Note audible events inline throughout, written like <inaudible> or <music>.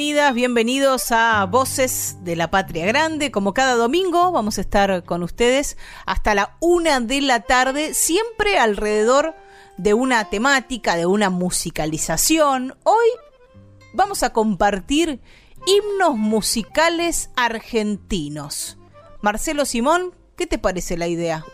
Bienvenidas, bienvenidos a Voces de la Patria Grande. Como cada domingo vamos a estar con ustedes hasta la una de la tarde, siempre alrededor de una temática, de una musicalización. Hoy vamos a compartir himnos musicales argentinos. Marcelo Simón, ¿qué te parece la idea?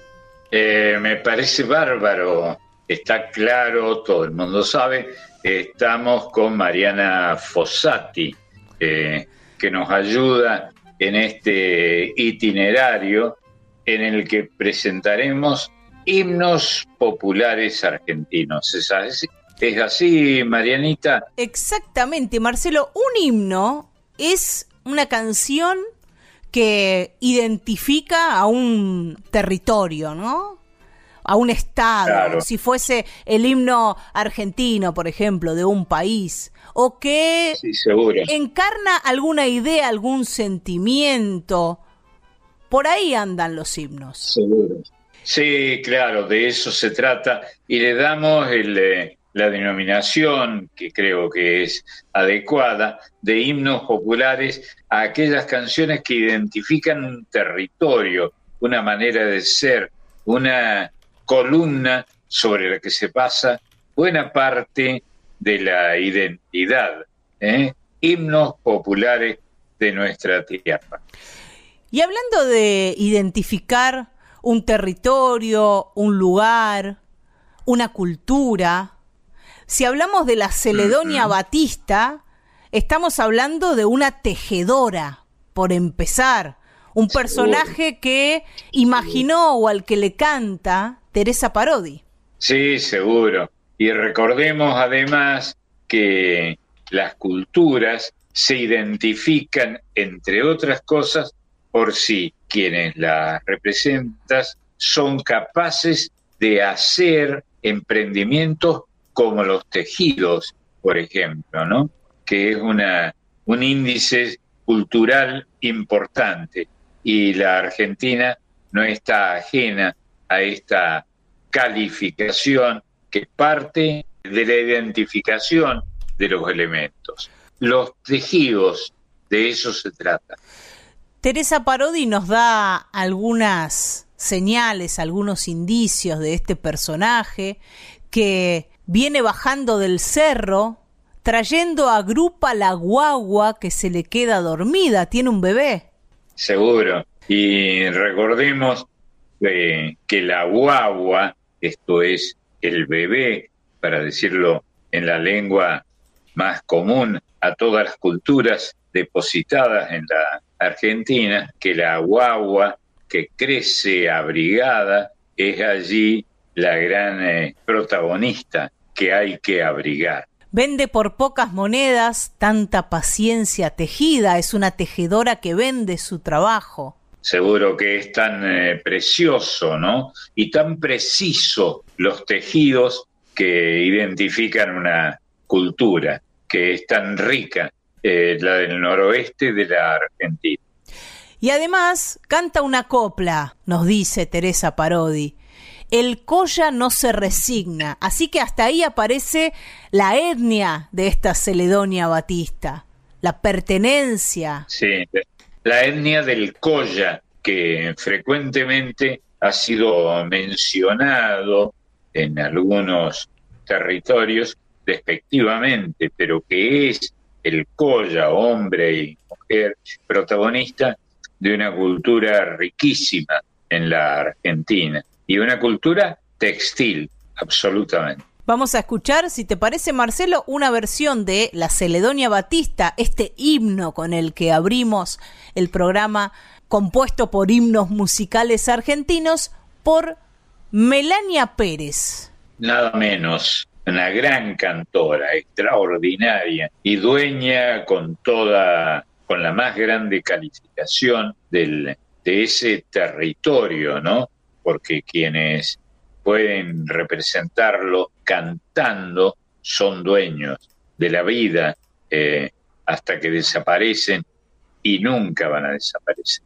Eh, me parece bárbaro, está claro, todo el mundo sabe estamos con Mariana Fossati, eh, que nos ayuda en este itinerario en el que presentaremos himnos populares argentinos. ¿Es así, ¿Es así, Marianita? Exactamente, Marcelo. Un himno es una canción que identifica a un territorio, ¿no? a un estado, si fuese el himno argentino, por ejemplo, de un país, o que encarna alguna idea, algún sentimiento. Por ahí andan los himnos. Seguro. Sí, claro, de eso se trata y le damos eh, la denominación, que creo que es adecuada, de himnos populares a aquellas canciones que identifican un territorio, una manera de ser, una columna sobre la que se pasa buena parte de la identidad, ¿eh? himnos populares de nuestra tierra. Y hablando de identificar un territorio, un lugar, una cultura, si hablamos de la Celedonia Batista, estamos hablando de una tejedora, por empezar, un personaje que imaginó o al que le canta Teresa Parodi. Sí, seguro. Y recordemos además que las culturas se identifican, entre otras cosas, por si quienes las representan son capaces de hacer emprendimientos como los tejidos, por ejemplo, ¿no? Que es una, un índice cultural importante y la Argentina no está ajena a esta calificación que parte de la identificación de los elementos. Los tejidos, de eso se trata. Teresa Parodi nos da algunas señales, algunos indicios de este personaje que viene bajando del cerro, trayendo a Grupa la guagua que se le queda dormida, tiene un bebé. Seguro. Y recordemos que la guagua, esto es el bebé, para decirlo en la lengua más común a todas las culturas depositadas en la Argentina, que la guagua que crece abrigada es allí la gran eh, protagonista que hay que abrigar. Vende por pocas monedas tanta paciencia tejida, es una tejedora que vende su trabajo seguro que es tan eh, precioso, ¿no? Y tan preciso los tejidos que identifican una cultura, que es tan rica, eh, la del noroeste de la Argentina. Y además canta una copla, nos dice Teresa Parodi. El Coya no se resigna, así que hasta ahí aparece la etnia de esta Celedonia Batista, la pertenencia. Sí, la etnia del Coya, que frecuentemente ha sido mencionado en algunos territorios despectivamente, pero que es el Coya, hombre y mujer, protagonista de una cultura riquísima en la Argentina y una cultura textil, absolutamente. Vamos a escuchar, si te parece Marcelo, una versión de La Celedonia Batista, este himno con el que abrimos el programa compuesto por himnos musicales argentinos por Melania Pérez. Nada menos, una gran cantora, extraordinaria y dueña con toda, con la más grande calificación del, de ese territorio, ¿no? Porque quienes pueden representarlo cantando son dueños de la vida eh, hasta que desaparecen y nunca van a desaparecer.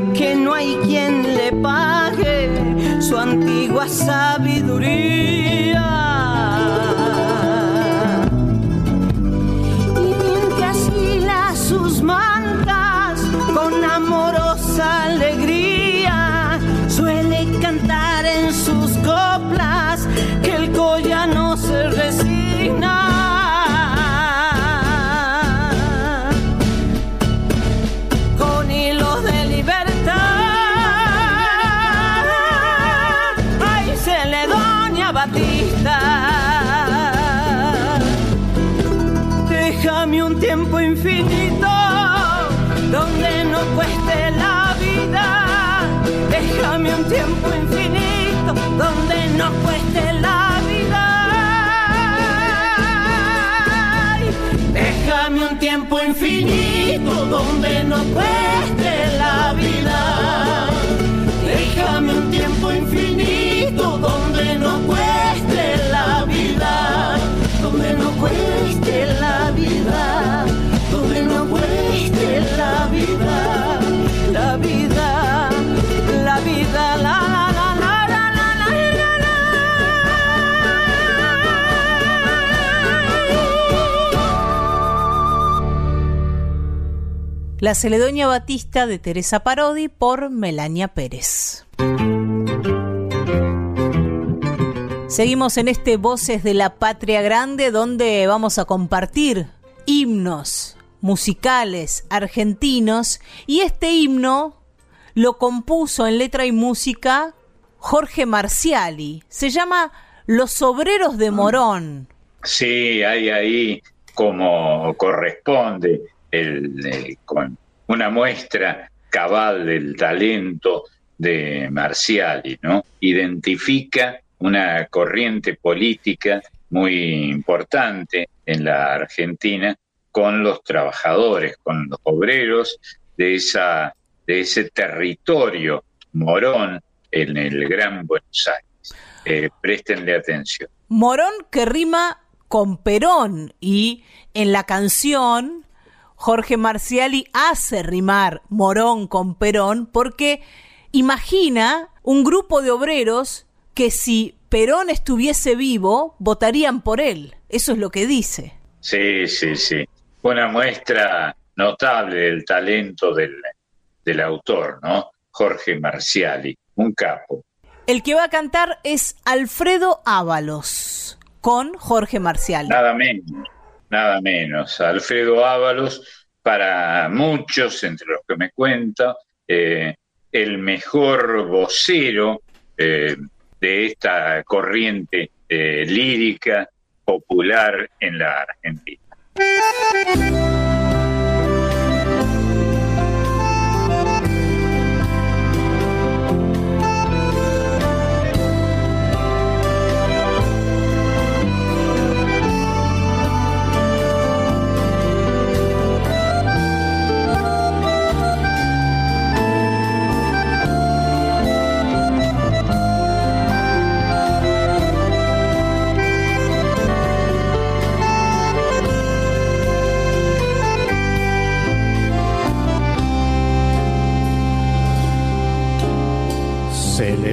que no hay quien le pague su antigua sabiduría. Infinito donde no cueste la vida. Déjame un tiempo infinito donde no cueste la vida, donde no cueste la vida, donde no cueste la vida, La Celedonia Batista de Teresa Parodi por Melania Pérez. Seguimos en este Voces de la Patria Grande donde vamos a compartir himnos musicales argentinos y este himno lo compuso en letra y música Jorge Marciali. Se llama Los Obreros de Morón. Sí, hay ahí como corresponde el, con una muestra cabal del talento de Marciali, ¿no? Identifica una corriente política muy importante en la Argentina con los trabajadores, con los obreros de, esa, de ese territorio morón en el Gran Buenos Aires. Eh, préstenle atención. Morón que rima con Perón y en la canción Jorge Marciali hace rimar Morón con Perón porque imagina un grupo de obreros que si Perón estuviese vivo, votarían por él. Eso es lo que dice. Sí, sí, sí. Una muestra notable del talento del, del autor, ¿no? Jorge Marciali, un capo. El que va a cantar es Alfredo Ábalos con Jorge Marciali. Nada menos, nada menos. Alfredo Ábalos, para muchos, entre los que me cuento, eh, el mejor vocero eh, de esta corriente eh, lírica popular en la Argentina.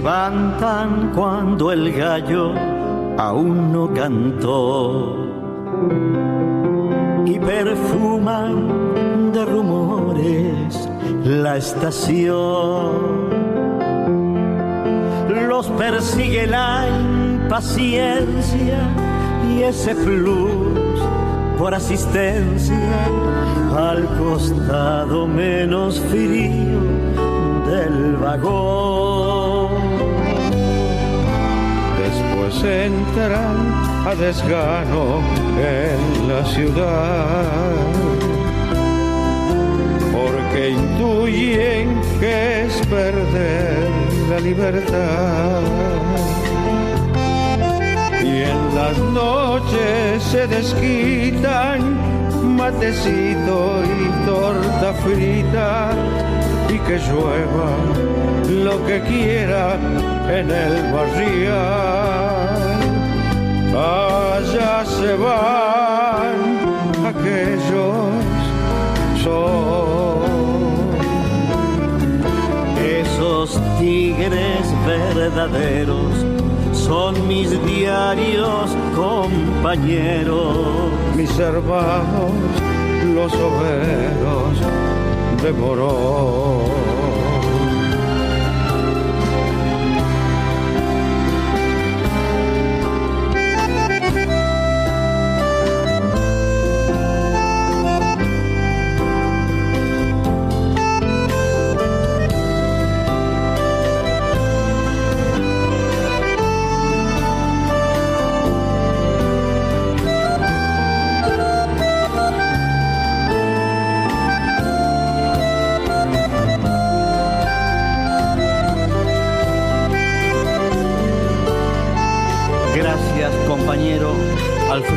Levantan cuando el gallo aún no cantó y perfuman de rumores la estación. Los persigue la impaciencia y ese plus por asistencia al costado menos frío del vagón entran a desgano en la ciudad, porque intuyen que es perder la libertad. Y en las noches se desquitan matecito y torta frita y que llueva lo que quiera en el barrial. Allá se van aquellos son. Esos tigres verdaderos son mis diarios compañeros. Mis hermanos los obreros de Morón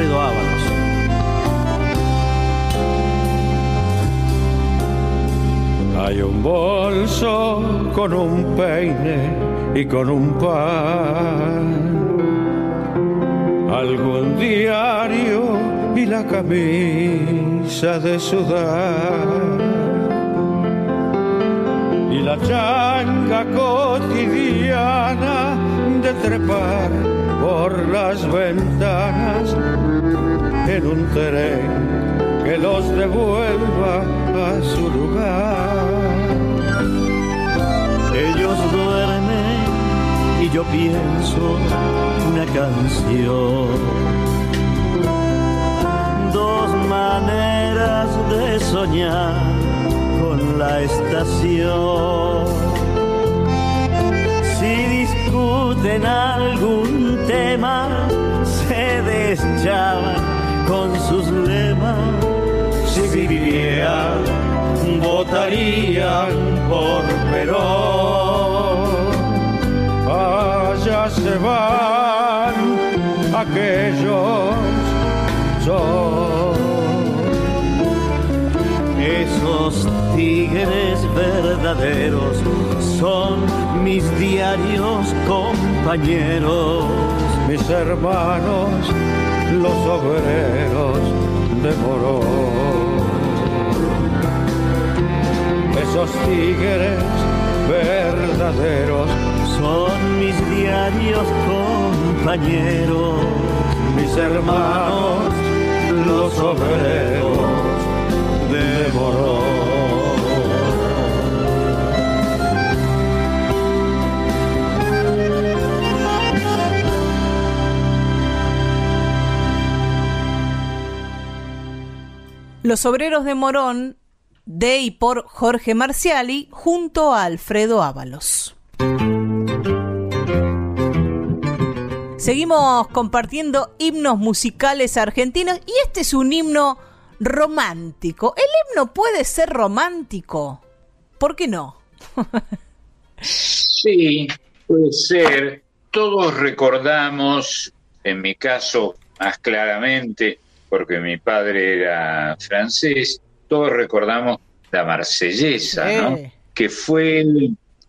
Alfredo. Hay un bolso con un peine y con un pan, algún diario y la camisa de sudar y la changa cotidiana de trepar por las ventanas en un tren que los devuelva a su lugar. Ellos duermen y yo pienso una canción. Dos maneras de soñar con la estación. Si discuten algún tema, se deschaban con sus lemas. Si vivieran, votarían por Perón. Allá se van aquellos esos tigres verdaderos son mis diarios compañeros, mis hermanos, los obreros de Morón. Esos tigres verdaderos son mis diarios compañeros, mis hermanos, los obreros de Los obreros de Morón, de y por Jorge Marciali, junto a Alfredo Ábalos. Seguimos compartiendo himnos musicales argentinos y este es un himno romántico. ¿El himno puede ser romántico? ¿Por qué no? sí, puede ser. Todos recordamos, en mi caso más claramente, porque mi padre era francés, todos recordamos la marsellesa, ¿no? Que fue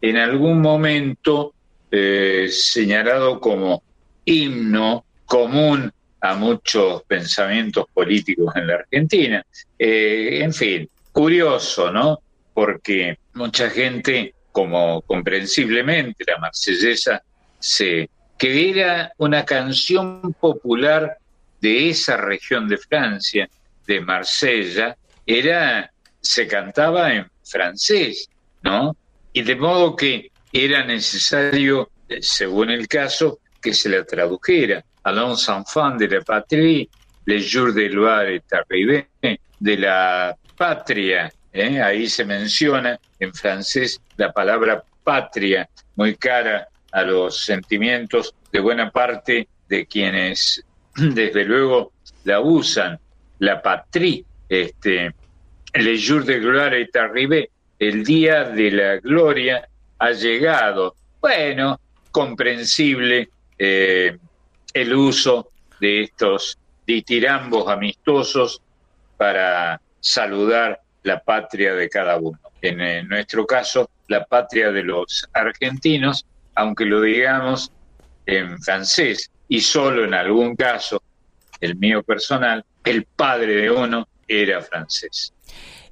en algún momento eh, señalado como himno común a muchos pensamientos políticos en la Argentina. Eh, en fin, curioso, ¿no? Porque mucha gente, como comprensiblemente la marsellesa, se, que era una canción popular de esa región de Francia, de Marsella, era, se cantaba en francés, ¿no? Y de modo que era necesario, según el caso, que se la tradujera. Allons enfants de la patrie, les jours de Loire et de la patria. ¿eh? Ahí se menciona en francés la palabra patria, muy cara a los sentimientos de buena parte de quienes <clears throat> desde luego la usan, la patrie, este, les jours de gloire est arrivé, el día de la gloria ha llegado. Bueno, comprensible eh, el uso de estos ditirambos amistosos para saludar la patria de cada uno. En, nuestro caso, la patria de los argentinos, aunque lo digamos en francés y solo en algún caso, el mío personal, el padre de uno era francés.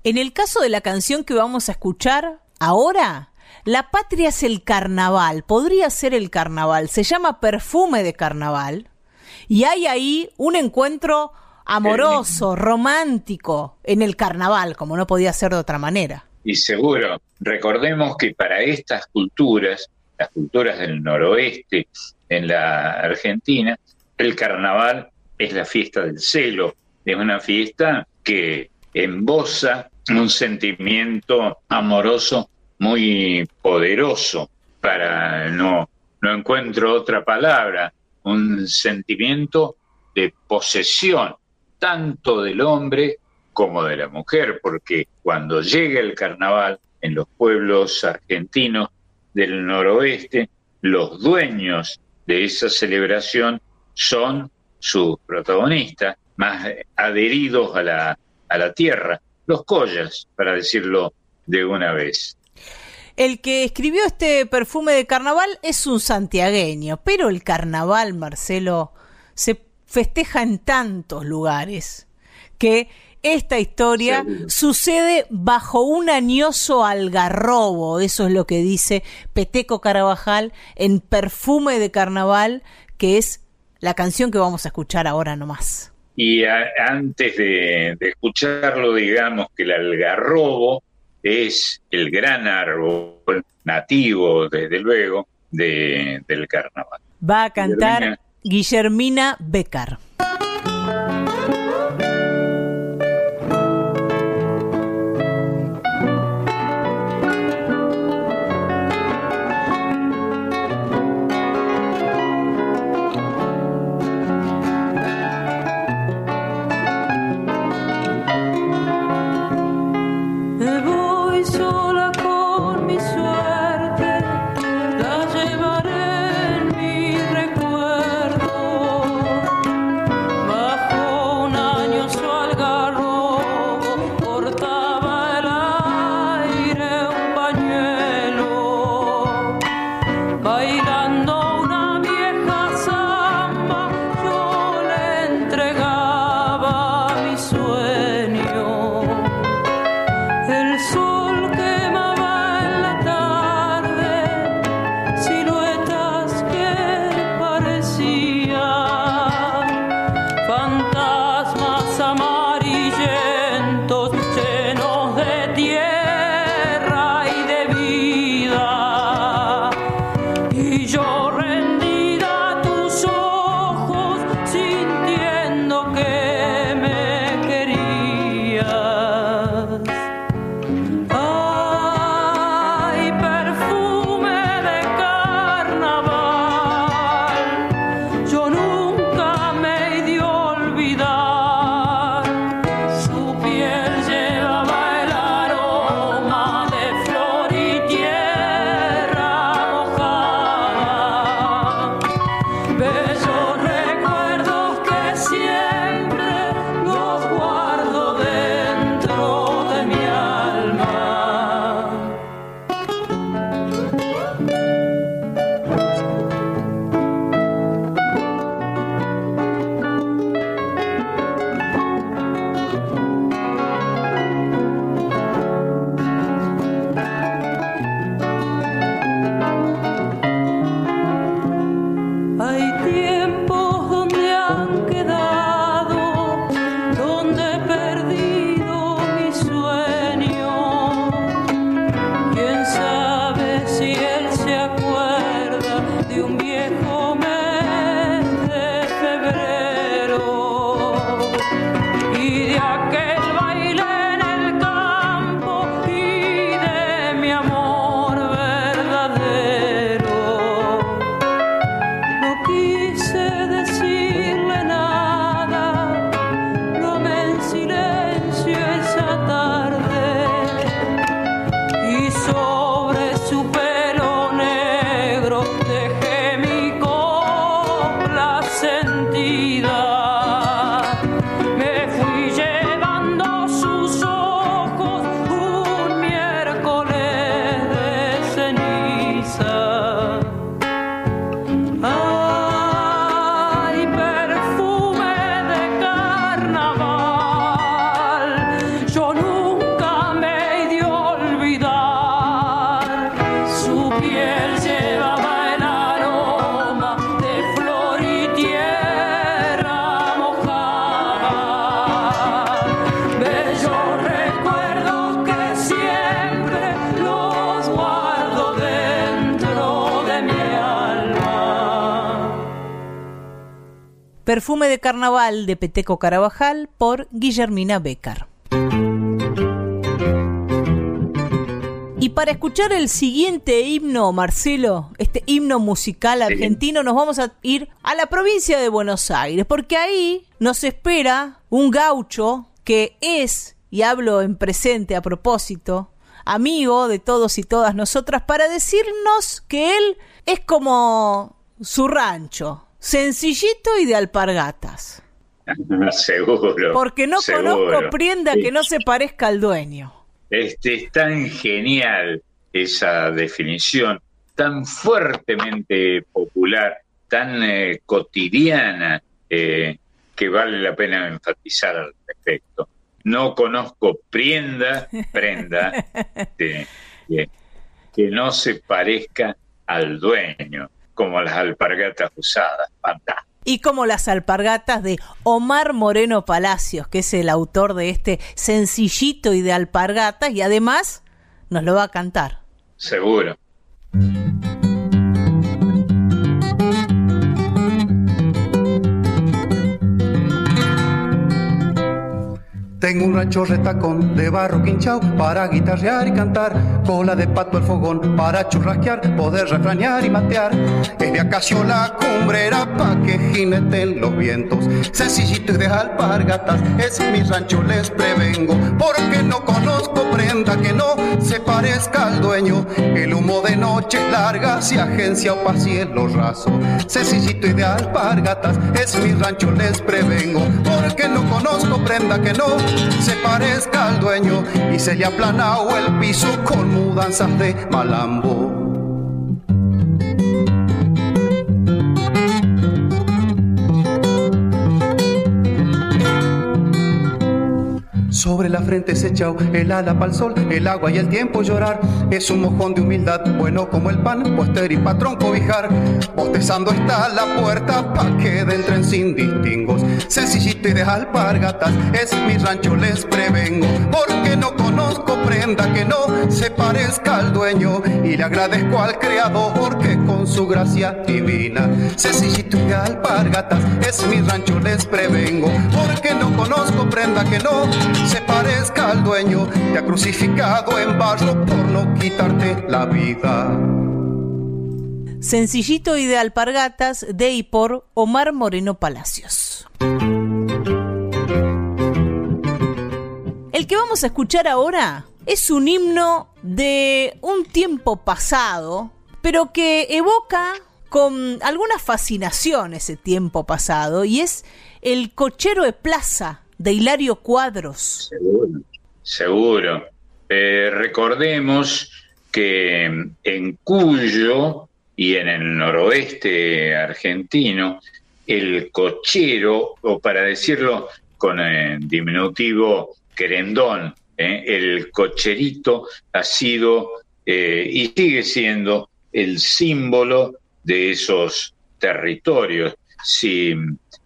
En el caso de la canción que vamos a escuchar ahora, la patria es el carnaval, podría ser el carnaval, se llama perfume de carnaval y hay ahí un encuentro amoroso, romántico en el carnaval, como no podía ser de otra manera. Y seguro, recordemos que para estas culturas, las culturas del noroeste en la Argentina, el carnaval es la fiesta del celo, es una fiesta que embosa un sentimiento amoroso muy poderoso. Para no, no encuentro otra palabra, un sentimiento de posesión, tanto del hombre como de la mujer, porque cuando llega el carnaval en los pueblos argentinos del noroeste, los dueños de esa celebración son sus protagonistas, más adheridos a la, a la tierra, los collas, para decirlo de una vez. El que escribió este perfume de carnaval es un santiagueño, pero el carnaval, Marcelo, se festeja en tantos lugares que esta historia sucede bajo un añoso algarrobo, eso es lo que dice Peteco Carabajal en Perfume de Carnaval, que es la canción que vamos a escuchar ahora nomás. Y antes de, de escucharlo, digamos que el algarrobo es el gran árbol nativo, desde luego, de, del carnaval. Va a cantar Guillermina, Becar. de un bien. Perfume de Carnaval de Peteco Carabajal por Guillermina Becar. Y para escuchar el siguiente himno, Marcelo, este himno musical argentino, nos vamos a ir a la provincia de Buenos Aires, porque ahí nos espera un gaucho que es, y hablo en presente a propósito, amigo de todos y todas nosotras, para decirnos que él es como su rancho, sencillito y de alpargatas. <laughs> Seguro. Porque no conozco prenda que no se parezca al dueño. Este, es tan genial esa definición, tan fuertemente popular, tan eh, cotidiana, eh, que vale la pena enfatizar al respecto. No conozco prenda, <laughs> prenda que no se parezca al dueño como las alpargatas usadas. Y como las alpargatas de Omar Moreno Palacios, que es el autor de este sencillito y de alpargatas, y además nos lo va a cantar. Seguro. Tengo un rancho retacón de barro quinchao para guitarrear y cantar. Cola de pato al fogón para churrasquear, poder refranear y matear. Es de acacio la cumbrera pa' que jineten los vientos. Sencillito y de alpargatas, es mi rancho, les prevengo. Porque no conozco prenda que no se parezca al dueño. El humo de noche larga si agencia o cielo raso. Sencillito y de alpargatas, es mi rancho, les prevengo. Porque no conozco prenda que no se parezca al dueño y se le ha aplanado el piso con mudanzas de malambo. Sobre la frente se echó el ala pa'l sol, el agua y el tiempo llorar. Es un mojón de humildad, bueno como el pan, poster y patrón cobijar. Bostezando está la puerta pa' que entren sin distingos. Sencillito y de alpargatas, es mi rancho, les prevengo. Porque no conozco prenda que no se parezca al dueño. Y le agradezco al creador porque con su gracia divina. Sencillito y de alpargatas, es mi rancho, les prevengo. Porque no conozco prenda que no se parezca al dueño, te ha crucificado en barro por no quitarte la vida. Sencillito y de alpargatas de y por Omar Moreno Palacios. El que vamos a escuchar ahora es un himno de un tiempo pasado, pero que evoca con alguna fascinación ese tiempo pasado, y es el cochero de plaza de Hilario Cuadros. Seguro, seguro. Eh, recordemos que en Cuyo y en el noroeste argentino, el cochero, o para decirlo con el diminutivo querendón, eh, el cocherito ha sido eh, y sigue siendo el símbolo de esos territorios. Si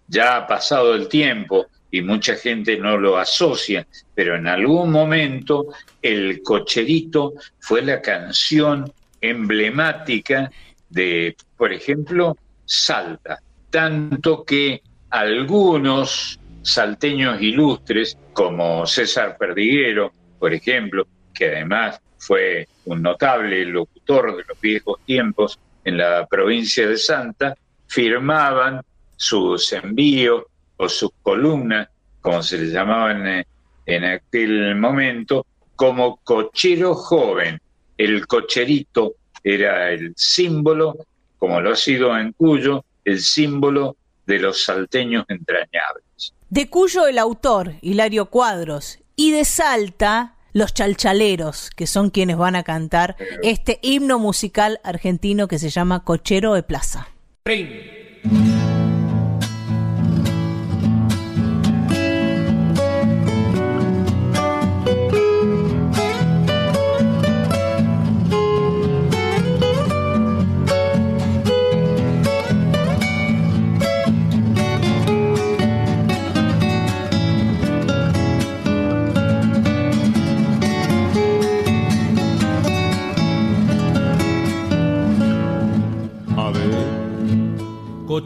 ya ha pasado el tiempo y mucha gente no lo asocia, pero en algún momento el cocherito fue la canción emblemática de, por ejemplo, Salta, tanto que algunos salteños ilustres, como César Perdiguero, por ejemplo, que además fue un notable locutor de los viejos tiempos en la provincia de Santa, firmaban sus envíos o sus columnas, como se les llamaban eh, en, aquel momento, como cochero joven. El cocherito era el símbolo, como lo ha sido en Cuyo, el símbolo de los salteños entrañables. De Cuyo el autor, Hilario Cuadros, y de Salta, los chalchaleros, que son quienes van a cantar este himno musical argentino que se llama Cochero de Plaza.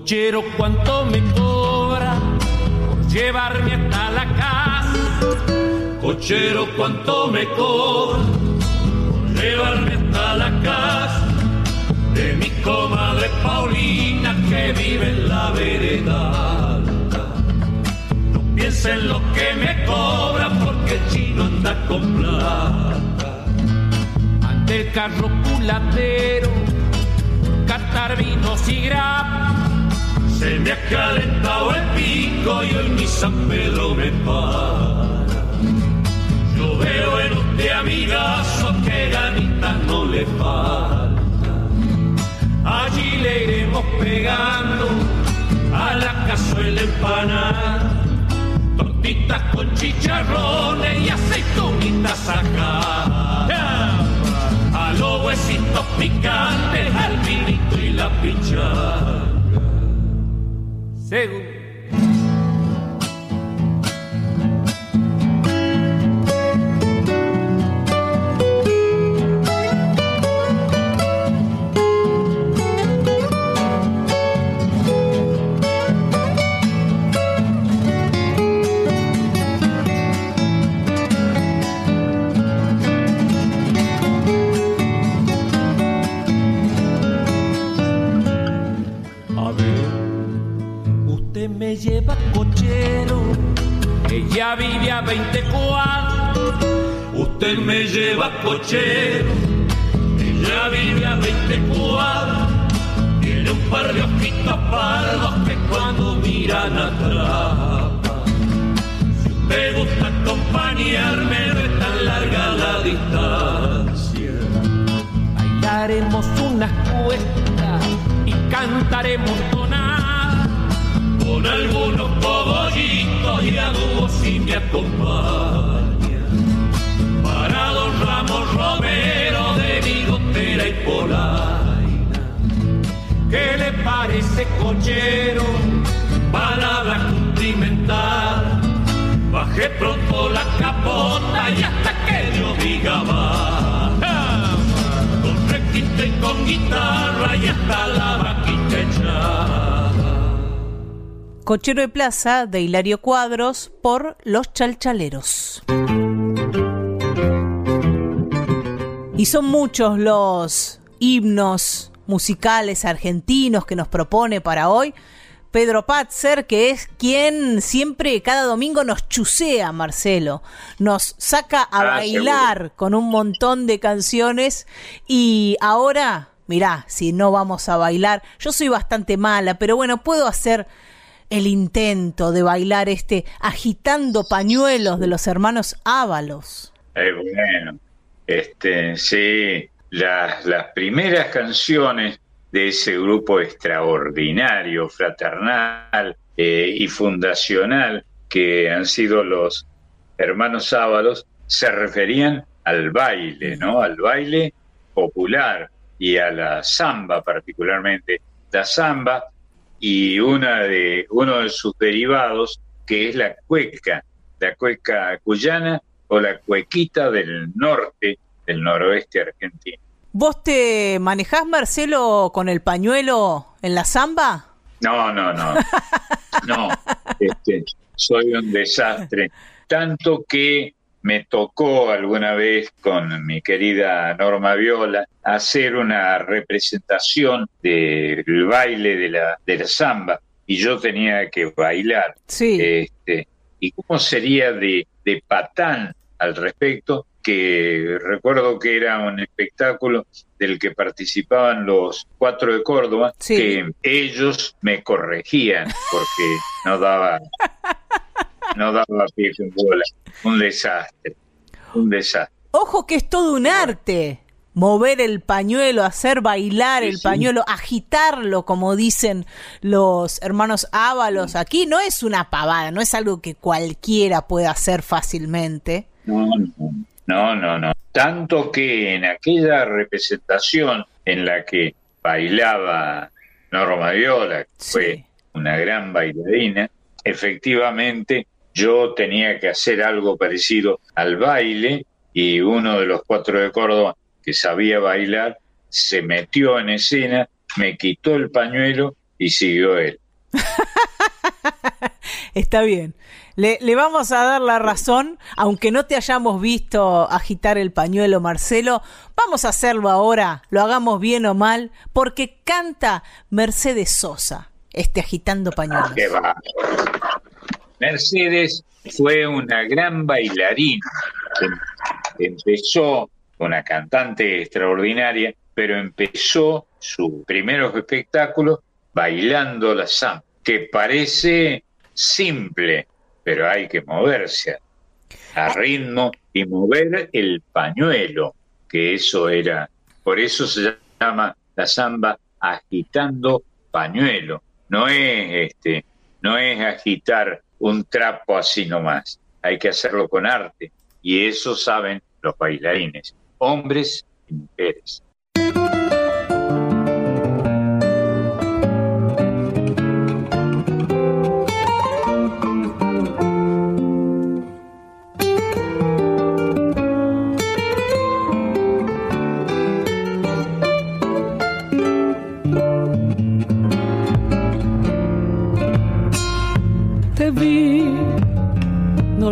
Cochero, ¿cuánto me cobra por llevarme hasta la casa? Cochero, ¿cuánto me cobra por llevarme hasta la casa? De mi comadre Paulina que vive en la vereda No piensen en lo que me cobra porque el chino anda con plata. Ante el carro culatero, catar vinos y grapas se me ha calentado el pico y hoy mi San Pedro me para. Yo veo en usted amigazo que ganita no le falta. Allí le iremos pegando a la cazuela empanada. Tortitas con chicharrones y aceitunitas acá. A los huesitos picantes, al vinito y la pichada. Seguro. Cochero que ya vive a 24. Tiene un par de ojitos pardos que cuando miran atrás. Si usted gusta acompañarme, no es tan larga la distancia. Bailaremos unas cuestas y cantaremos tonadas con algunos cogollitos y a dúos si me acompaña. Parece cochero? Palabra cumplimentar. Bajé pronto la capota y hasta que yo diga va. Con requinte y con guitarra y hasta la vaquita. Cochero de Plaza de Hilario Cuadros por Los Chalchaleros. Y son muchos los himnos musicales argentinos que nos propone para hoy. Pedro Patzer, que es quien siempre, cada domingo, nos chusea, Marcelo. Nos saca a Ah, bailar con un montón de canciones. Y ahora, mirá, si no vamos a bailar, yo soy bastante mala, pero bueno, puedo hacer el intento de bailar este agitando pañuelos de los hermanos Ábalos. Eh, bueno, este, sí, las, las primeras canciones de ese grupo extraordinario, fraternal eh, y fundacional que han sido los hermanos Ábalos, se referían al baile, ¿no? Al baile popular y a la samba particularmente. La samba y una de, uno de sus derivados, que es la cueca, la cueca cuyana o la cuequita del norte, del noroeste argentino. ¿Vos te manejás, Marcelo, con el pañuelo en la samba? No, no, no. No, este, soy un desastre. Tanto que me tocó alguna vez con mi querida Norma Viola hacer una representación del baile de la, de la samba y yo tenía que bailar. Sí. Este, ¿Y cómo sería de, de patán al respecto? Que recuerdo que era un espectáculo del que participaban los cuatro de Córdoba, Sí. que ellos me corregían porque no daba, no daba pie con bola. Un desastre, un desastre. Ojo que es todo un arte. Mover el pañuelo, hacer bailar Sí, el sí. pañuelo, agitarlo, como dicen los hermanos Ábalos aquí, no es una pavada, no es algo que cualquiera puede hacer fácilmente. No, no, no, no, no. Tanto que en aquella representación en la que bailaba Norma Viola, que Sí. fue una gran bailarina, efectivamente yo tenía que hacer algo parecido al baile y uno de los cuatro de Córdoba que sabía bailar se metió en escena, me quitó el pañuelo y siguió él. <laughs> Está bien. Le, le vamos a dar la razón, aunque no te hayamos visto agitar el pañuelo, Marcelo. Vamos a hacerlo ahora, lo hagamos bien o mal, porque canta Mercedes Sosa, este agitando pañuelos. Qué va. Mercedes fue una gran bailarina. Em- Empezó una cantante extraordinaria, pero empezó sus primeros espectáculos bailando la samba, que parece simple, pero hay que moverse a ritmo y mover el pañuelo, que eso era, por eso se llama la samba agitando pañuelo. No es este, no es agitar un trapo así nomás. Hay que hacerlo con arte. Y eso saben los bailarines, hombres y mujeres.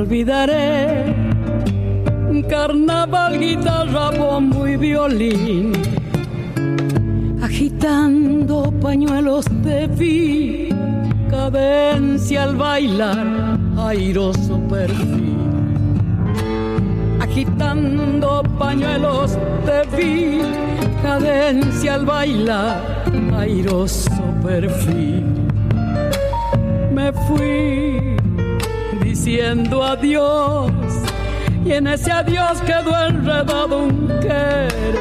Olvidaré. Carnaval, guitarra, bombo y violín. Agitando pañuelos te vi, cadencia al bailar, airoso perfil. Agitando pañuelos te vi, cadencia al bailar, airoso perfil. Me fui diciendo adiós y en ese adiós quedó enredado un querer.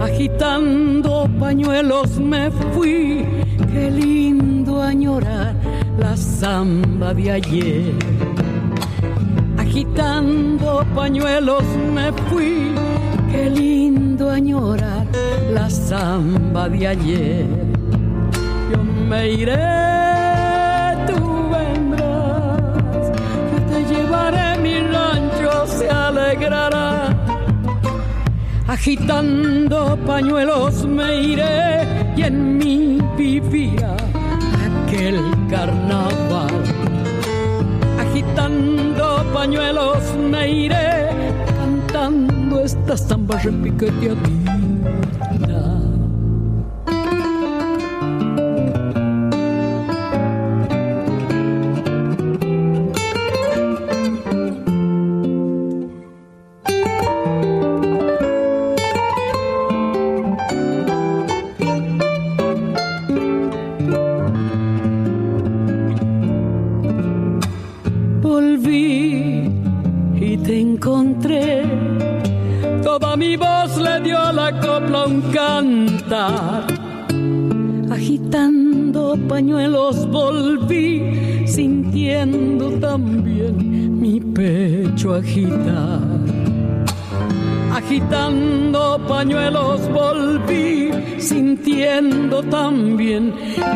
Agitando pañuelos me fui, qué lindo añorar la samba de ayer. Agitando pañuelos me fui, qué lindo añorar la samba de ayer. Yo me iré Agitando pañuelos me iré y en mí vivirá aquel carnaval. Agitando pañuelos me iré cantando esta samba repiqueteadita.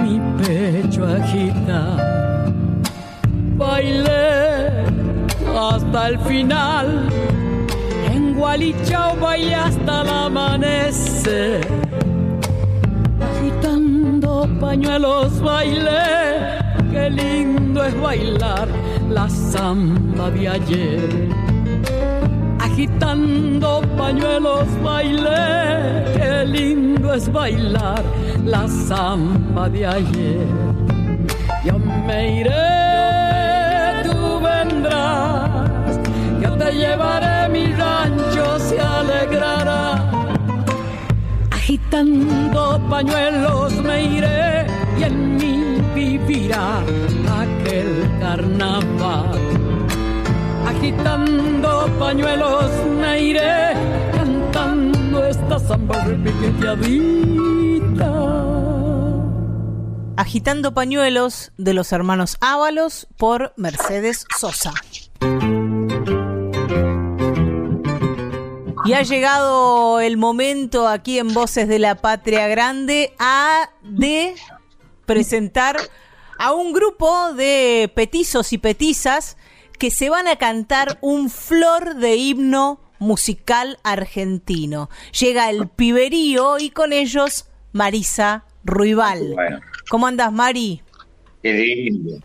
Mi pecho agitar. Bailé hasta el final Gualichao bailé hasta el amanecer. Agitando pañuelos bailé, qué lindo es bailar la samba de ayer. Agitando pañuelos bailé, qué lindo es bailar la samba de ayer. Yo me iré, tú vendrás, yo te llevaré mi rancho se alegrará. Agitando pañuelos me iré y en mí vivirá aquel carnaval. Agitando pañuelos me iré cantando esta samba. Agitando pañuelos de los hermanos Ábalos por Mercedes Sosa. Y ha llegado el momento aquí en Voces de la Patria Grande a de presentar a un grupo de petizos y petizas que se van a cantar un flor de himno musical argentino. Llega el piberío y con ellos Marisa Ruibal. ¿Cómo andas, Mari? Qué lindo.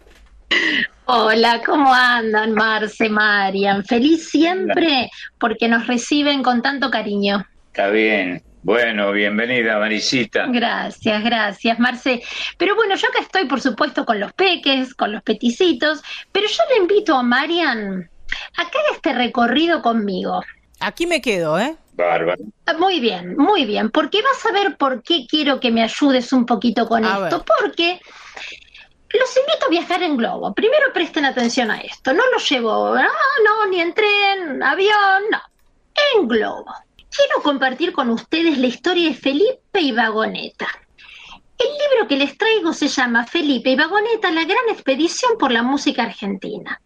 Hola, ¿cómo andan, Marce, Marian? Feliz siempre porque nos reciben con tanto cariño. Está bien. Bueno, bienvenida, Marisita. Gracias, gracias, Marce. Pero bueno, yo acá estoy, por supuesto, con los peques, con los peticitos, pero yo le invito a Marian a que haga este recorrido conmigo. Aquí me quedo, ¿eh? Bárbaro. Ah, muy bien, muy bien, porque vas a ver por qué quiero que me ayudes un poquito con esto, porque los invito a viajar en globo. Primero presten atención a esto. No los llevo, ah, no, ni en tren, avión, no. En globo. Quiero compartir con ustedes la historia de Felipe y Vagoneta. El libro que les traigo se llama Felipe y Vagoneta, la gran expedición por la música argentina.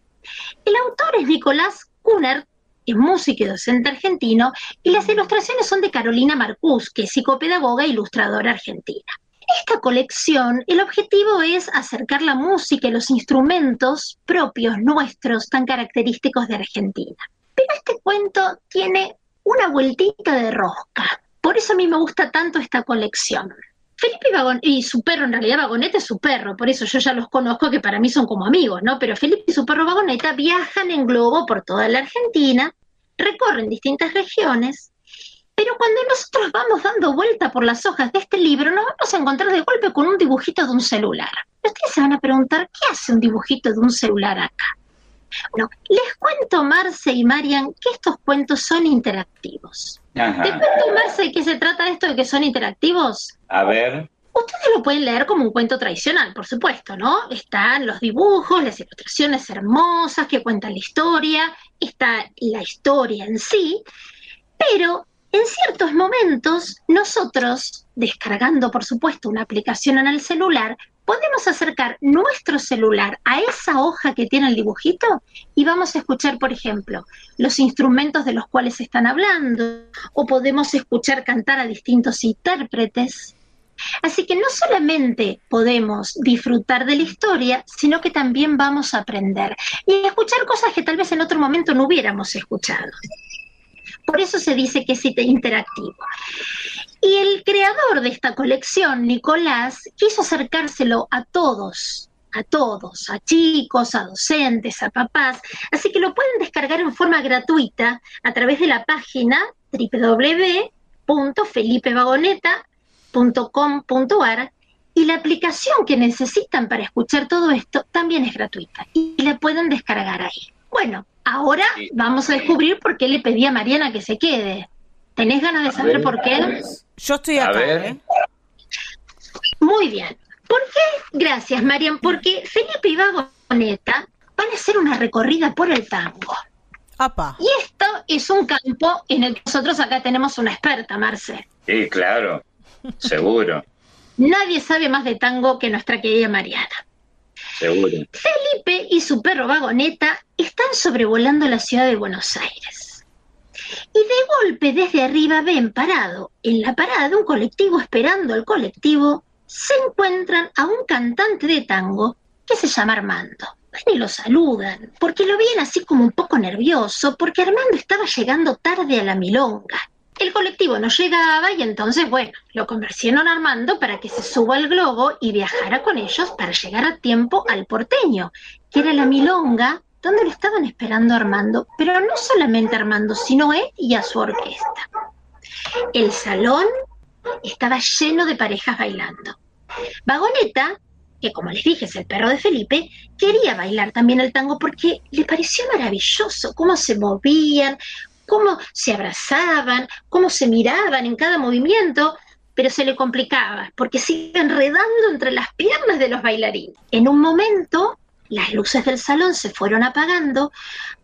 El autor es Nicolás Kunert, es músico y docente argentino, y las ilustraciones son de Carolina Marcús, que es psicopedagoga e ilustradora argentina. Esta colección, el objetivo es acercar la música y los instrumentos propios nuestros tan característicos de Argentina. Pero este cuento tiene una vueltita de rosca. Por eso a mí me gusta tanto esta colección. Felipe y, su perro, en realidad Vagoneta es su perro, por eso yo ya los conozco que para mí son como amigos, ¿no? Pero Felipe y su perro Vagoneta viajan en globo por toda la Argentina, recorren distintas regiones pero cuando nosotros vamos dando vuelta por las hojas de este libro, nos vamos a encontrar de golpe con un dibujito de un celular. ustedes se van a preguntar, ¿qué hace un dibujito de un celular acá? Bueno, les cuento, Marce y Marian, que estos cuentos son interactivos. ¿Te cuento, Marce, de qué se trata esto de que son interactivos? A ver. Ustedes lo pueden leer como un cuento tradicional, por supuesto, ¿no? Están los dibujos, las ilustraciones hermosas que cuentan la historia, está la historia en sí, pero en ciertos momentos nosotros, descargando por supuesto una aplicación en el celular, podemos acercar nuestro celular a esa hoja que tiene el dibujito y vamos a escuchar, por ejemplo, los instrumentos de los cuales están hablando, o podemos escuchar cantar a distintos intérpretes. Así que no solamente podemos disfrutar de la historia, sino que también vamos a aprender y escuchar cosas que tal vez en otro momento no hubiéramos escuchado. Por eso se dice que es interactivo. Y el creador de esta colección, Nicolás, quiso acercárselo a todos, a todos, a chicos, a docentes, a papás. Así que lo pueden descargar en forma gratuita a través de la página www.felipevagoneta.com.ar y la aplicación que necesitan para escuchar todo esto también es gratuita y la pueden descargar ahí. Bueno, ahora vamos a descubrir por qué le pedí a Mariana que se quede. ¿Tenés ganas de saber por qué? Yo estoy acá. ¿eh? Muy bien. ¿Por qué? Gracias, Marian. Porque Felipe y Vagoneta van a hacer una recorrida por el tango. Y esto es un campo en el que nosotros acá tenemos una experta, Marce. Sí, claro. Seguro. <laughs> Nadie sabe más de tango que nuestra querida Mariana. Felipe y su perro Vagoneta están sobrevolando la ciudad de Buenos Aires y de golpe desde arriba ven parado en la parada de un colectivo esperando al colectivo, se encuentran a un cantante de tango que se llama Armando. Y lo saludan, porque lo ven así como un poco nervioso, porque Armando estaba llegando tarde a la milonga. El colectivo no llegaba y entonces, bueno, lo convencieron Armando para que se suba al globo y viajara con ellos para llegar a tiempo al porteño, que era la milonga donde lo estaban esperando Armando, pero no solamente Armando, sino él y a su orquesta. El salón estaba lleno de parejas bailando. Vagoneta, que como les dije es el perro de Felipe, quería bailar también el tango porque le pareció maravilloso cómo se movían, cómo se abrazaban, cómo se miraban en cada movimiento, pero se le complicaba porque se iba enredando entre las piernas de los bailarines. En un momento las luces del salón se fueron apagando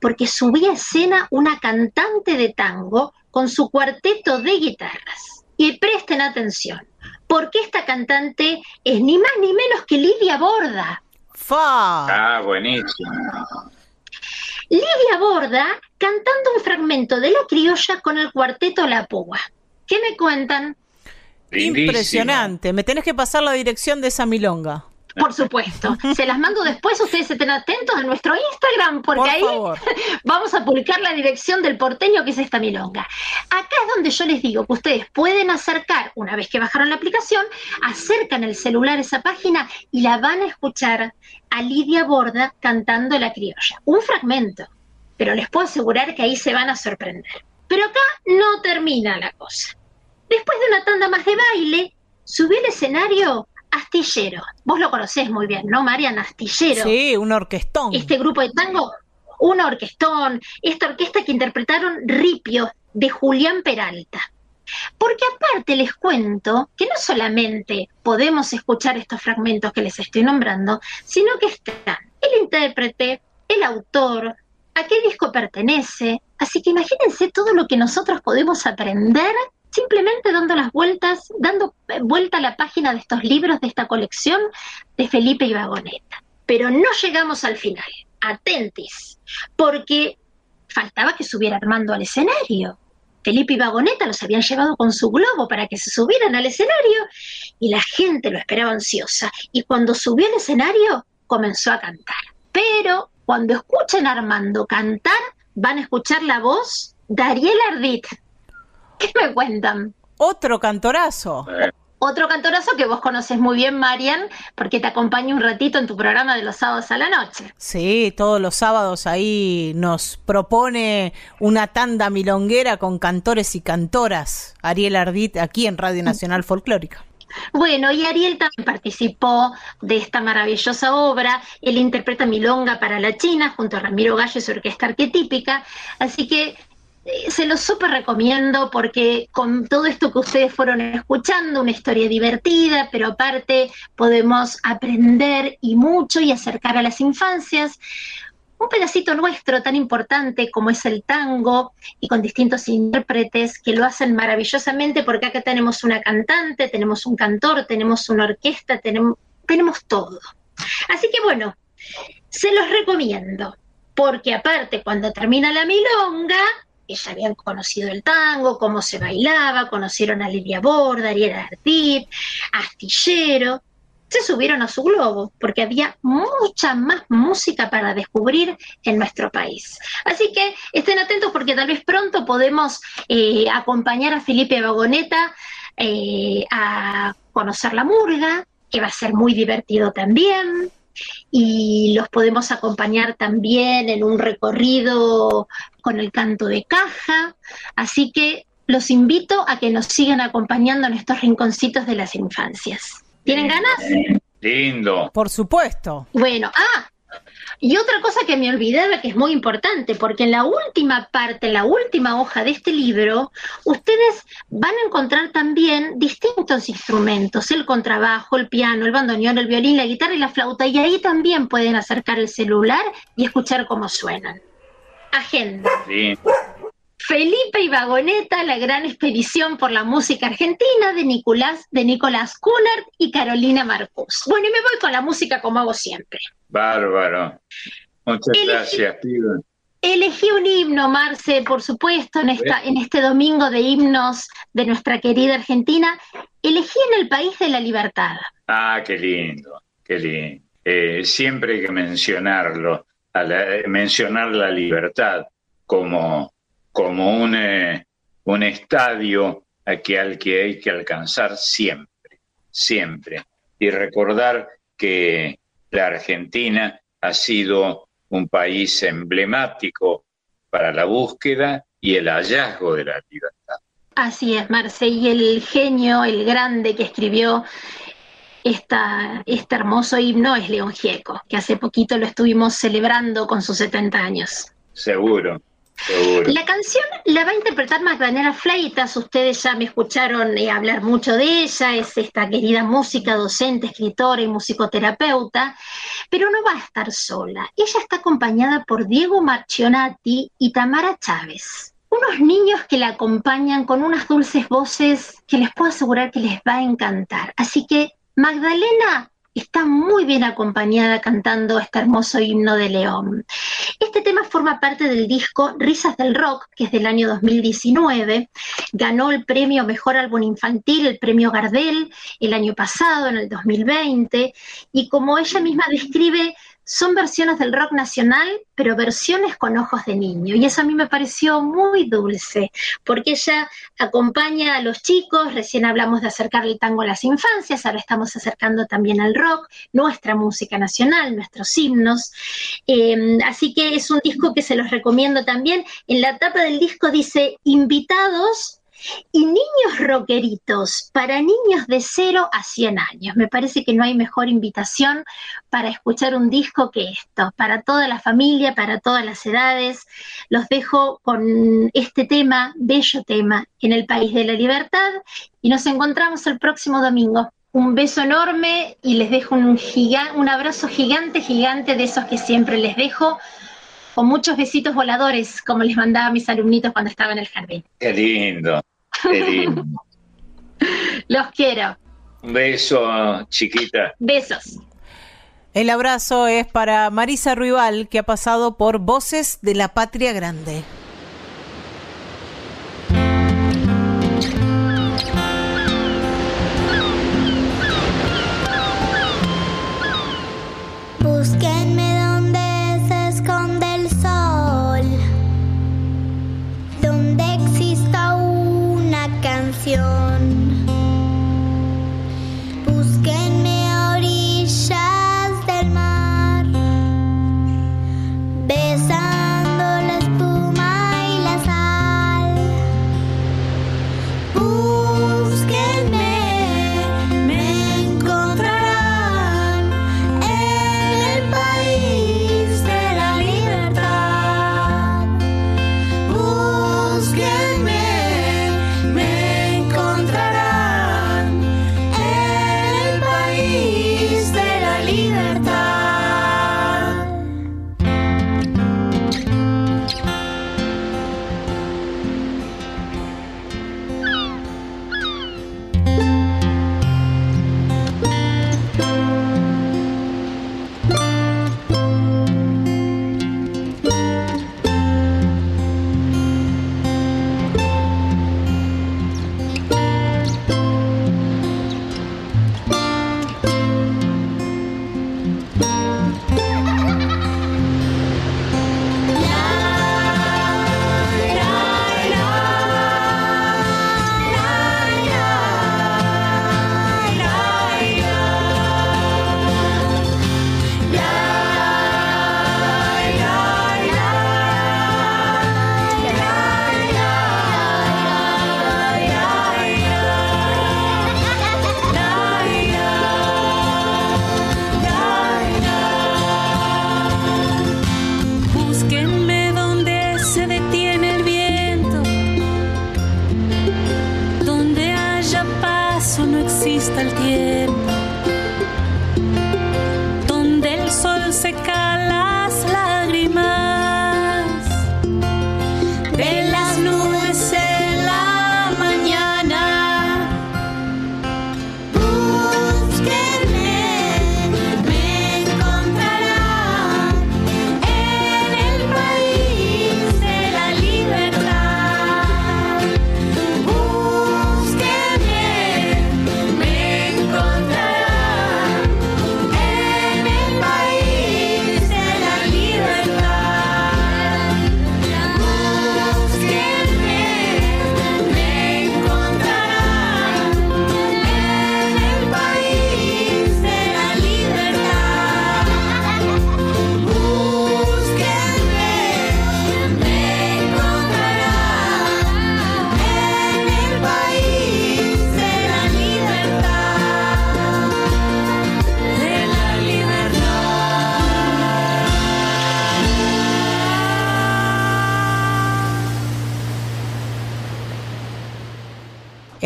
porque subía a escena una cantante de tango con su cuarteto de guitarras. Y presten atención, porque esta cantante es ni más ni menos que Lidia Borda. ¡Fa! Ah, buenísimo. Lidia Borda cantando un fragmento de La Criolla con el cuarteto La Púa. ¿Qué me cuentan? Impresionante. Me tenés que pasar la dirección de esa milonga. Por supuesto. Se las mando después, ustedes estén atentos a nuestro Instagram, porque ahí <laughs> vamos a publicar la dirección del porteño que es esta milonga. Acá es donde yo les digo que ustedes pueden acercar, una vez que bajaron la aplicación, acercan el celular a esa página y la van a escuchar a Lidia Borda cantando la criolla. Un fragmento, pero les puedo asegurar que ahí se van a sorprender. Pero acá no termina la cosa. Después de una tanda más de baile, subió al escenario Astillero. Vos lo conocés muy bien, ¿no, Marian? Astillero. Sí, un orquestón. Este grupo de tango, un orquestón. Esta orquesta que interpretaron Ripio de Julián Peralta. Porque aparte les cuento que no solamente podemos escuchar estos fragmentos que les estoy nombrando, sino que están el intérprete, el autor, a qué disco pertenece. Así que imagínense todo lo que nosotros podemos aprender simplemente dando las vueltas, dando eh, vuelta a la página de estos libros de esta colección de Felipe y Vagoneta. Pero no llegamos al final. Atentis, porque faltaba que subiera Armando al escenario. Felipe y Vagoneta los habían llevado con su globo para que se subieran al escenario y la gente lo esperaba ansiosa. Y cuando subió al escenario, comenzó a cantar. Pero cuando escuchen a Armando cantar, van a escuchar la voz de Ariel Ardit, ¿Qué me cuentan? Otro cantorazo. Otro cantorazo que vos conoces muy bien, Marian, porque te acompaña un ratito en tu programa de los sábados a la noche. Sí, todos los sábados ahí nos propone una tanda milonguera con cantores y cantoras. Ariel Ardit aquí en Radio Nacional Folclórica. Bueno, y Ariel también participó de esta maravillosa obra. Él interpreta Milonga para la China junto a Ramiro Gallo y su orquesta arquetípica. Así que se lo súper recomiendo porque con todo esto que ustedes fueron escuchando, una historia divertida, pero aparte podemos aprender y mucho y acercar a las infancias un pedacito nuestro tan importante como es el tango y con distintos intérpretes que lo hacen maravillosamente porque acá tenemos una cantante, tenemos un cantor, tenemos una orquesta, tenemos, tenemos todo. Así que bueno, se los recomiendo porque aparte cuando termina la milonga, ya habían conocido el tango, cómo se bailaba, conocieron a Lidia Borda, Ariel Artip, Astillero, se subieron a su globo, porque había mucha más música para descubrir en nuestro país. Así que estén atentos porque tal vez pronto podemos eh, acompañar a Felipe Vagoneta eh, a conocer la murga, que va a ser muy divertido también. Y los podemos acompañar también en un recorrido con el canto de caja. Así que los invito a que nos sigan acompañando en estos rinconcitos de las infancias. ¿Tienen ganas? Lindo. Por supuesto. Bueno, ah, y otra cosa que me olvidaba que es muy importante, porque en la última parte, en la última hoja de este libro, ustedes van a encontrar también distintos instrumentos, el contrabajo, el piano, el bandoneón, el violín, la guitarra y la flauta, y ahí también pueden acercar el celular y escuchar cómo suenan. Agenda. Sí. Felipe y Vagoneta, la gran expedición por la música argentina de Nicolás, de Nicolás Cunard y Carolina Marcus. Bueno, y me voy con la música como hago siempre. Bárbaro. Muchas gracias, pido. Elegí un himno, Marce, por supuesto, en, esta, en este domingo de himnos de nuestra querida Argentina. Elegí en el país de la libertad. Ah, qué lindo, qué lindo. Eh, siempre hay que mencionarlo, mencionar la libertad como como un, eh, un estadio que, al que hay que alcanzar siempre, siempre. Y recordar que la Argentina ha sido un país emblemático para la búsqueda y el hallazgo de la libertad. Así es, Marce, y el genio, el grande que escribió esta, este hermoso himno es León Gieco, que hace poquito lo estuvimos celebrando con sus 70 años. Seguro, la canción la va a interpretar Magdalena Fleitas, ustedes ya me escucharon eh, hablar mucho de ella, es esta querida música, docente, escritora y musicoterapeuta, pero no va a estar sola. Ella está acompañada por Diego Marchionati y Tamara Chávez. Unos niños que la acompañan con unas dulces voces que les puedo asegurar que les va a encantar. Así que, Magdalena, está muy bien acompañada cantando este hermoso himno de León. Este tema forma parte del disco Risas del Rock, que es del año 2019. Ganó el premio Mejor Álbum Infantil, el premio Gardel, el año pasado, en el 2020. Y como ella misma describe, son versiones del rock nacional, pero versiones con ojos de niño. Y eso a mí me pareció muy dulce, porque ella acompaña a los chicos, recién hablamos de acercar el tango a las infancias, ahora estamos acercando también al rock, nuestra música nacional, nuestros himnos. Em, así que es un disco que se los recomiendo también. En la tapa del disco dice invitados y niños rockeritos, para niños de 0 a 100 años. Me parece que no hay mejor invitación para escuchar un disco que esto, para toda la familia, para todas las edades. Los dejo con este tema, bello tema, en el País de la Libertad y nos encontramos el próximo domingo. Un beso enorme y les dejo un abrazo gigante, gigante de esos que siempre les dejo con muchos besitos voladores, como les mandaba a mis alumnitos cuando estaba en el jardín. Qué lindo. <laughs> Los quiero. Un beso, chiquita. Besos. El abrazo es para Marisa Ruibal, que ha pasado por Voces de la Patria Grande. Besando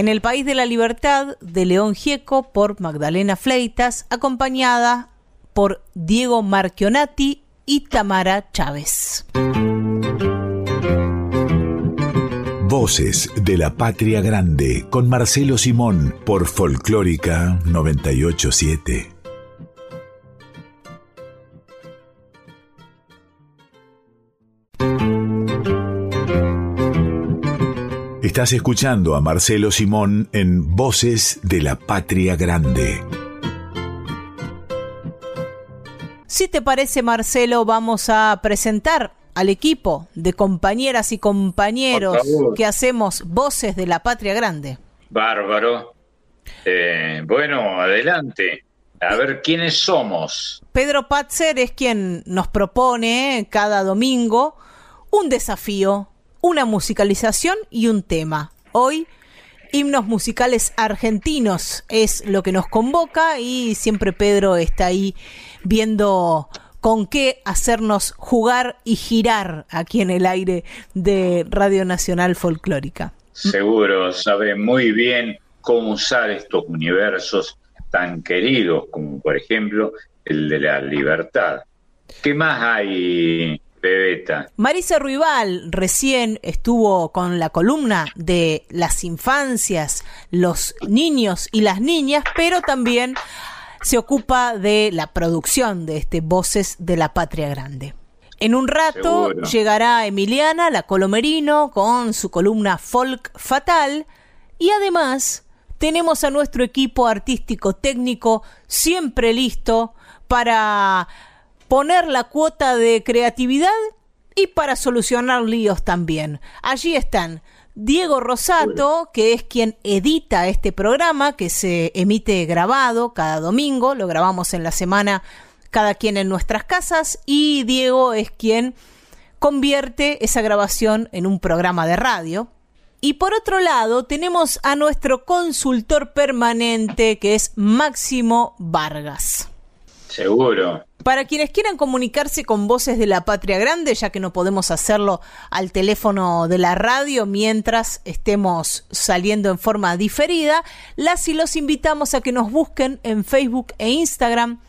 En el País de la Libertad de León Gieco por Magdalena Fleitas, acompañada por Diego Marchionati y Tamara Chávez. Voces de la Patria Grande con Marcelo Simón por Folclórica 987. Estás escuchando a Marcelo Simón en Voces de la Patria Grande. Si te parece, Marcelo, vamos a presentar al equipo de compañeras y compañeros que hacemos Voces de la Patria Grande. Bárbaro. Eh, bueno, adelante. A ver quiénes somos. Pedro Patzer es quien nos propone cada domingo un desafío, una musicalización y un tema. Hoy, himnos musicales argentinos es lo que nos convoca y siempre Pedro está ahí viendo con qué hacernos jugar y girar aquí en el aire de Radio Nacional Folclórica. Seguro sabe muy bien cómo usar estos universos tan queridos como por ejemplo el de la libertad. ¿Qué más hay, Bebeta? Marisa Ruibal recién estuvo con la columna de las infancias, los niños y las niñas, pero también se ocupa de la producción de este Voces de la Patria Grande. En un rato Seguro. llegará Emiliana, la Colomerino, con su columna Folk Fatal y además tenemos a nuestro equipo artístico técnico siempre listo para poner la cuota de creatividad y para solucionar líos también. Allí están Diego Rosato, que es quien edita este programa que se emite grabado cada domingo, lo grabamos en la semana cada quien en nuestras casas y Diego es quien convierte esa grabación en un programa de radio. Y por otro lado, tenemos a nuestro consultor permanente, que es Máximo Vargas. Seguro. Para quienes quieran comunicarse con Voces de la Patria Grande, ya que no podemos hacerlo al teléfono de la radio mientras estemos saliendo en forma diferida, las y los invitamos a que nos busquen en Facebook e Instagram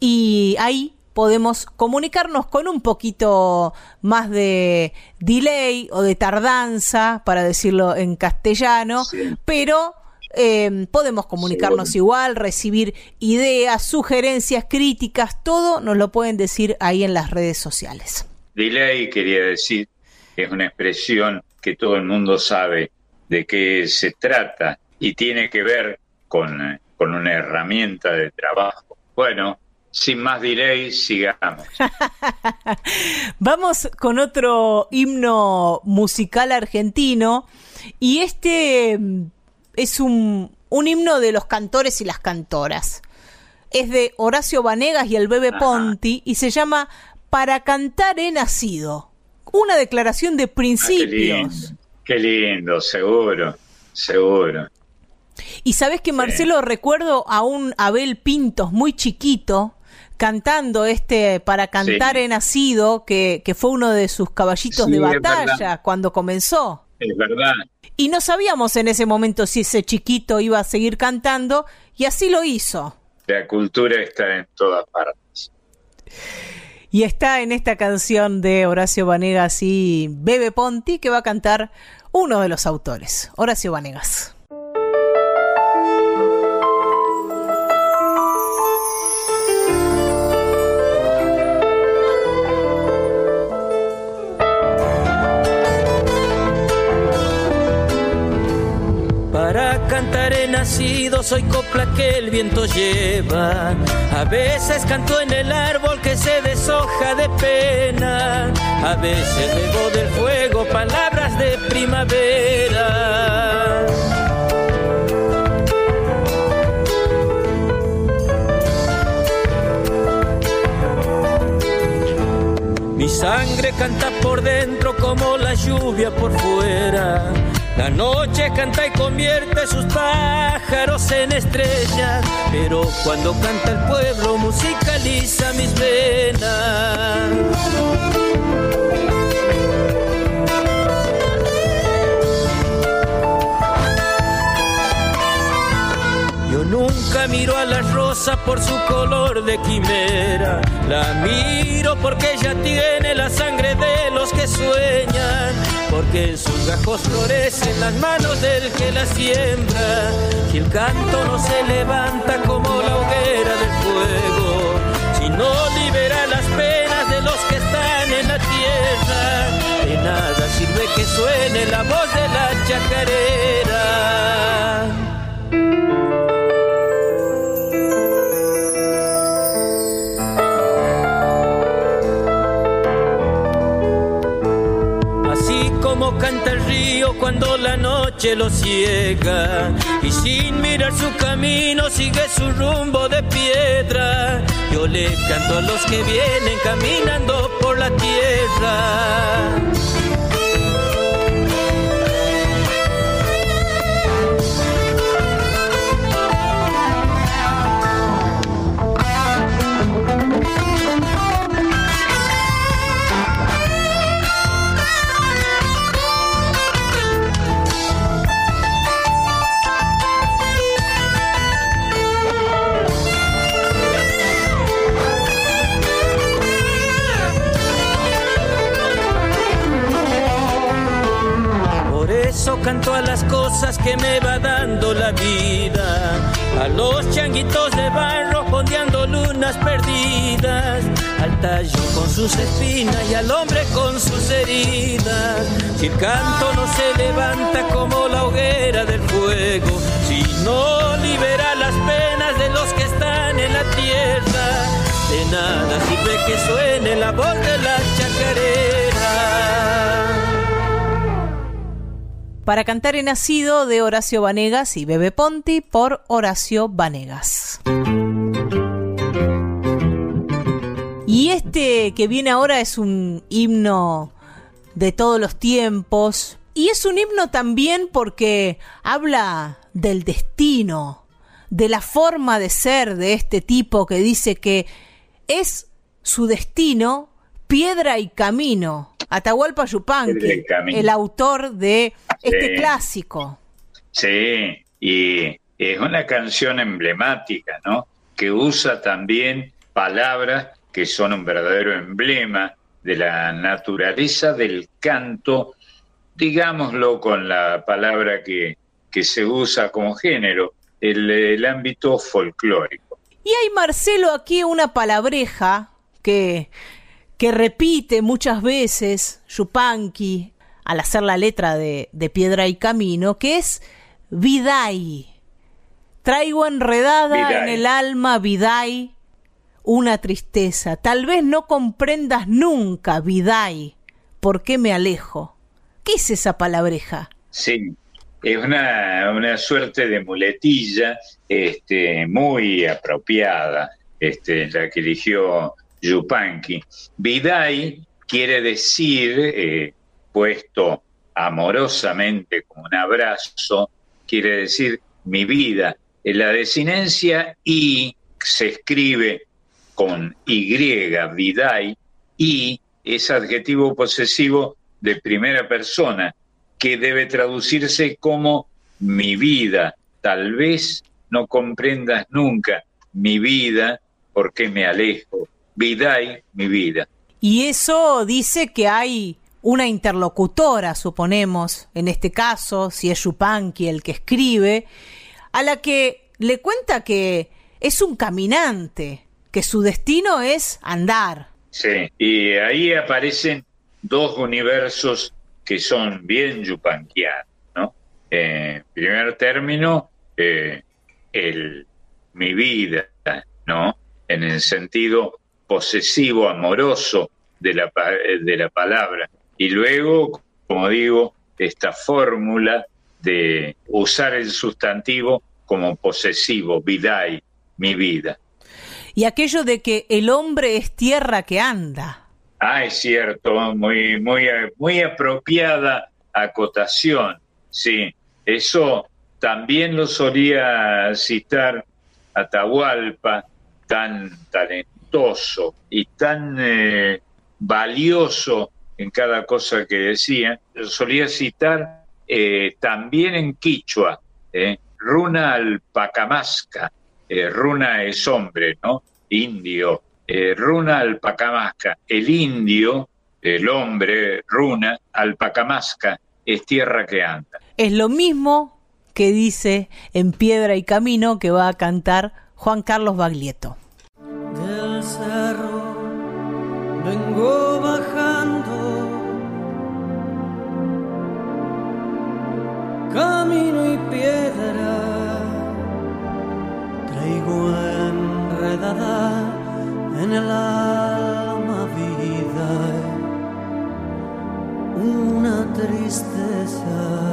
y ahí podemos comunicarnos con un poquito más de delay o de tardanza, para decirlo en castellano, pero eh, podemos comunicarnos igual, recibir ideas, sugerencias, críticas, todo nos lo pueden decir ahí en las redes sociales. Delay quería decir es una expresión que todo el mundo sabe de qué se trata y tiene que ver con, con una herramienta de trabajo. Bueno, sin más delay, sigamos. <laughs> Vamos con otro himno musical argentino y este mm, es un, un himno de los cantores y las cantoras. Es de Horacio Vanegas y el Bebe Ponti y se llama Para cantar he nacido. Una declaración de Ah, qué principios. lindo, qué lindo, seguro, seguro. Y sabes que Marcelo recuerdo a un Abel Pintos muy chiquito cantando este para cantar Sí. he nacido que, que fue uno de sus caballitos Sí, de batalla cuando comenzó. Es verdad. Y no sabíamos en ese momento si ese chiquito iba a seguir cantando y así lo hizo. La cultura está en todas partes. Y está en esta canción de Horacio Vanegas y Bebe Ponti que va a cantar uno de los autores, Horacio Vanegas. Nacido, soy copla que el viento lleva. A veces canto en el árbol que se deshoja de pena. A veces bebo del fuego palabras de primavera. Mi sangre canta por dentro como la lluvia por fuera. La noche canta y convierte sus pájaros en estrellas, pero cuando canta el pueblo musicaliza mis venas. Yo nunca miro a la rosa por su color de quimera. La miro porque ella tiene la sangre de los que sueñan. Porque en sus gajos florecen las manos del que la siembra. Y el canto no se levanta como la hoguera del fuego. Si no libera las penas de los que están en la tierra. De nada sirve que suene la voz de la chacarera. Canta el río cuando la noche lo ciega y sin mirar su camino sigue su rumbo de piedra. Yo le canto a los que vienen caminando por la tierra. Canto a las cosas que me va dando la vida. A los changuitos de barro fondeando lunas perdidas. Al tallo con sus espinas y al hombre con sus heridas. Si el canto no se levanta como la hoguera del fuego. Si no libera las penas de los que están en la tierra. De nada sirve que suene la voz de la chacarera. Para cantar he nacido de Horacio Vanegas y Bebe Ponti por Horacio Vanegas. Y este que viene ahora es un himno de todos los tiempos. Y es un himno también porque habla del destino, de la forma de ser de este tipo que dice que es su destino piedra y camino. Atahualpa Yupanqui, el autor de este Sí. clásico. Sí, y es una canción emblemática, ¿no? Que usa también palabras que son un verdadero emblema de la naturaleza del canto, digámoslo con la palabra que, que se usa como género, el, el ámbito folclórico. Y hay, Marcelo, aquí una palabreja que, que repite muchas veces Yupanqui al hacer la letra de, de Piedra y Camino, que es Vidai. Traigo enredada Vidai. en el alma, Vidai, una tristeza. Tal vez no comprendas nunca, Vidai, por qué me alejo. ¿Qué es esa palabreja? Sí, es una, una suerte de muletilla este, muy apropiada, este, la que eligió Yupanqui. Vidai quiere decir, eh, puesto amorosamente como un abrazo, quiere decir mi vida. La desinencia y se escribe con Y, Vidai, y es adjetivo posesivo de primera persona que debe traducirse como mi vida. Tal vez no comprendas nunca mi vida porque me alejo. Vidai, mi vida. Y eso dice que hay una interlocutora, suponemos, en este caso, si es Yupanqui el que escribe, a la que le cuenta que es un caminante, que su destino es andar. Sí, y ahí aparecen dos universos que son bien yupanquianos, ¿no? Eh, En primer término, eh, el mi vida, ¿no? En el sentido posesivo, amoroso de la, pa- de la palabra. Y luego, como digo, esta fórmula de usar el sustantivo como posesivo, vidai, mi vida. Y aquello de que el hombre es tierra que anda. Ah, es cierto, muy, muy, muy apropiada acotación. Sí, eso también lo solía citar Atahualpa, tan talentoso y tan eh, valioso en cada cosa que decía. Solía citar eh, también en Quichua, eh, Runa al Pacamasca. Eh, runa es hombre, ¿no? Indio. Eh, runa alpacamasca. El indio, el hombre, runa, alpacamasca, es tierra que anda. Es lo mismo que dice en Piedra y Camino que va a cantar Juan Carlos Baglietto. del cerro vengo bajando camino y piedra traigo enredada en el alma vida. Una tristeza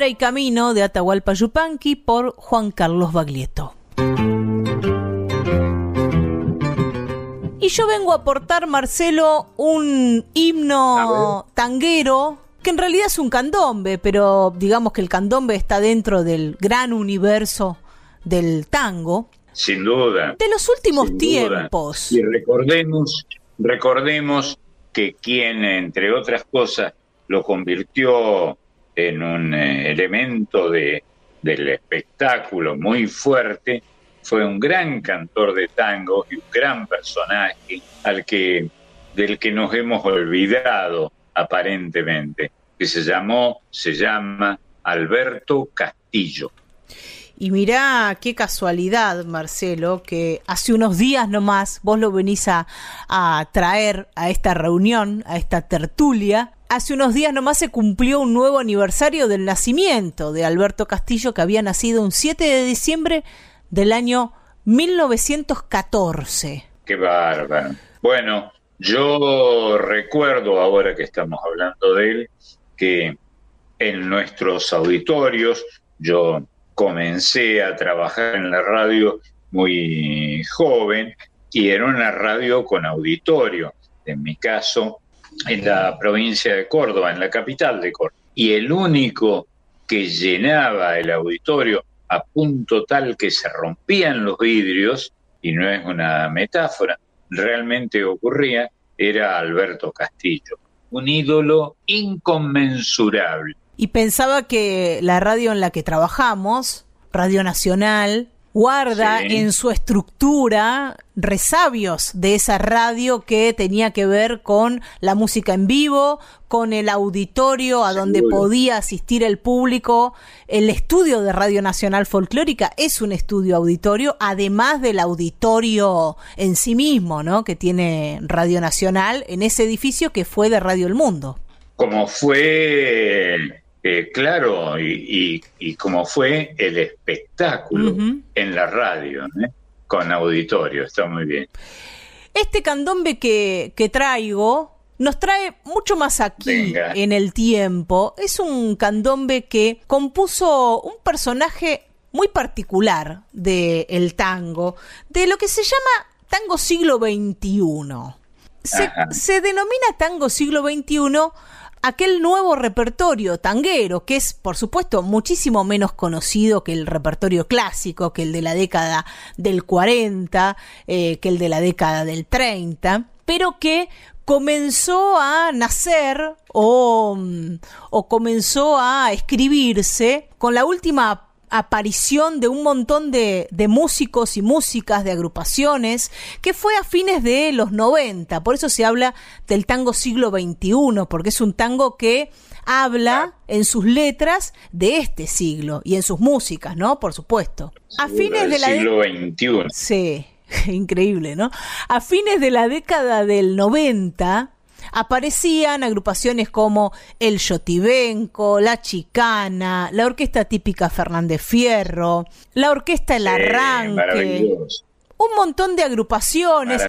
Piedra y Camino de Atahualpa Yupanqui por Juan Carlos Baglietto. Y yo vengo a aportar, Marcelo, un himno tanguero que en realidad es un candombe, pero digamos que el candombe está dentro del gran universo del tango. Sin duda. De los últimos duda. tiempos. Y recordemos, recordemos que quien, entre otras cosas, lo convirtió en un eh, elemento de, del espectáculo muy fuerte, fue un gran cantor de tango y un gran personaje al que, del que nos hemos olvidado aparentemente, que se llamó, se llama Alberto Castillo. Y mirá qué casualidad, Marcelo, que hace unos días nomás vos lo venís a, a traer a esta reunión, a esta tertulia. Hace unos días nomás se cumplió un nuevo aniversario del nacimiento de Alberto Castillo, que había nacido un 7 de diciembre del año 1914. Qué bárbaro. Bueno, yo recuerdo ahora que estamos hablando de él, que en nuestros auditorios, yo comencé a trabajar en la radio muy joven y era una radio con auditorio, en mi caso, en la provincia de Córdoba, en la capital de Córdoba. Y el único que llenaba el auditorio a punto tal que se rompían los vidrios, y no es una metáfora, realmente ocurría, era Alberto Castillo, un ídolo inconmensurable. Y pensaba que la radio en la que trabajamos, Radio Nacional, guarda Sí. en su estructura resabios de esa radio que tenía que ver con la música en vivo, con el auditorio a donde Seguro. podía asistir el público. El estudio de Radio Nacional Folclórica es un estudio auditorio, además del auditorio en sí mismo, ¿no? Que tiene Radio Nacional en ese edificio que fue de Radio El Mundo. como fue, eh, claro, y, y- y como fue el espectáculo en la radio, ¿eh? con auditorio, está muy bien. Este candombe que, que traigo nos trae mucho más aquí Venga. en el tiempo. Es un candombe que compuso un personaje muy particular del tango, de lo que se llama tango siglo XXI. Se, se denomina tango siglo XXI aquel nuevo repertorio tanguero, que es, por supuesto, muchísimo menos conocido que el repertorio clásico, que el de la década del 40, eh, que el de la década del 30, pero que comenzó a nacer o, mm, o comenzó a escribirse con la última aparición de un montón de, de músicos y músicas, de agrupaciones, que fue a fines de los 90. Por eso se habla del tango siglo XXI, porque es un tango que habla en sus letras de este siglo y en sus músicas, ¿no? Por supuesto. A fines del de la de- siglo XXI. Sí, <laughs> increíble, ¿no? A fines de la década del 90 aparecían agrupaciones como El Yotibenco, La Chicana, la Orquesta Típica Fernández Fierro, la Orquesta El Arranque, un montón de agrupaciones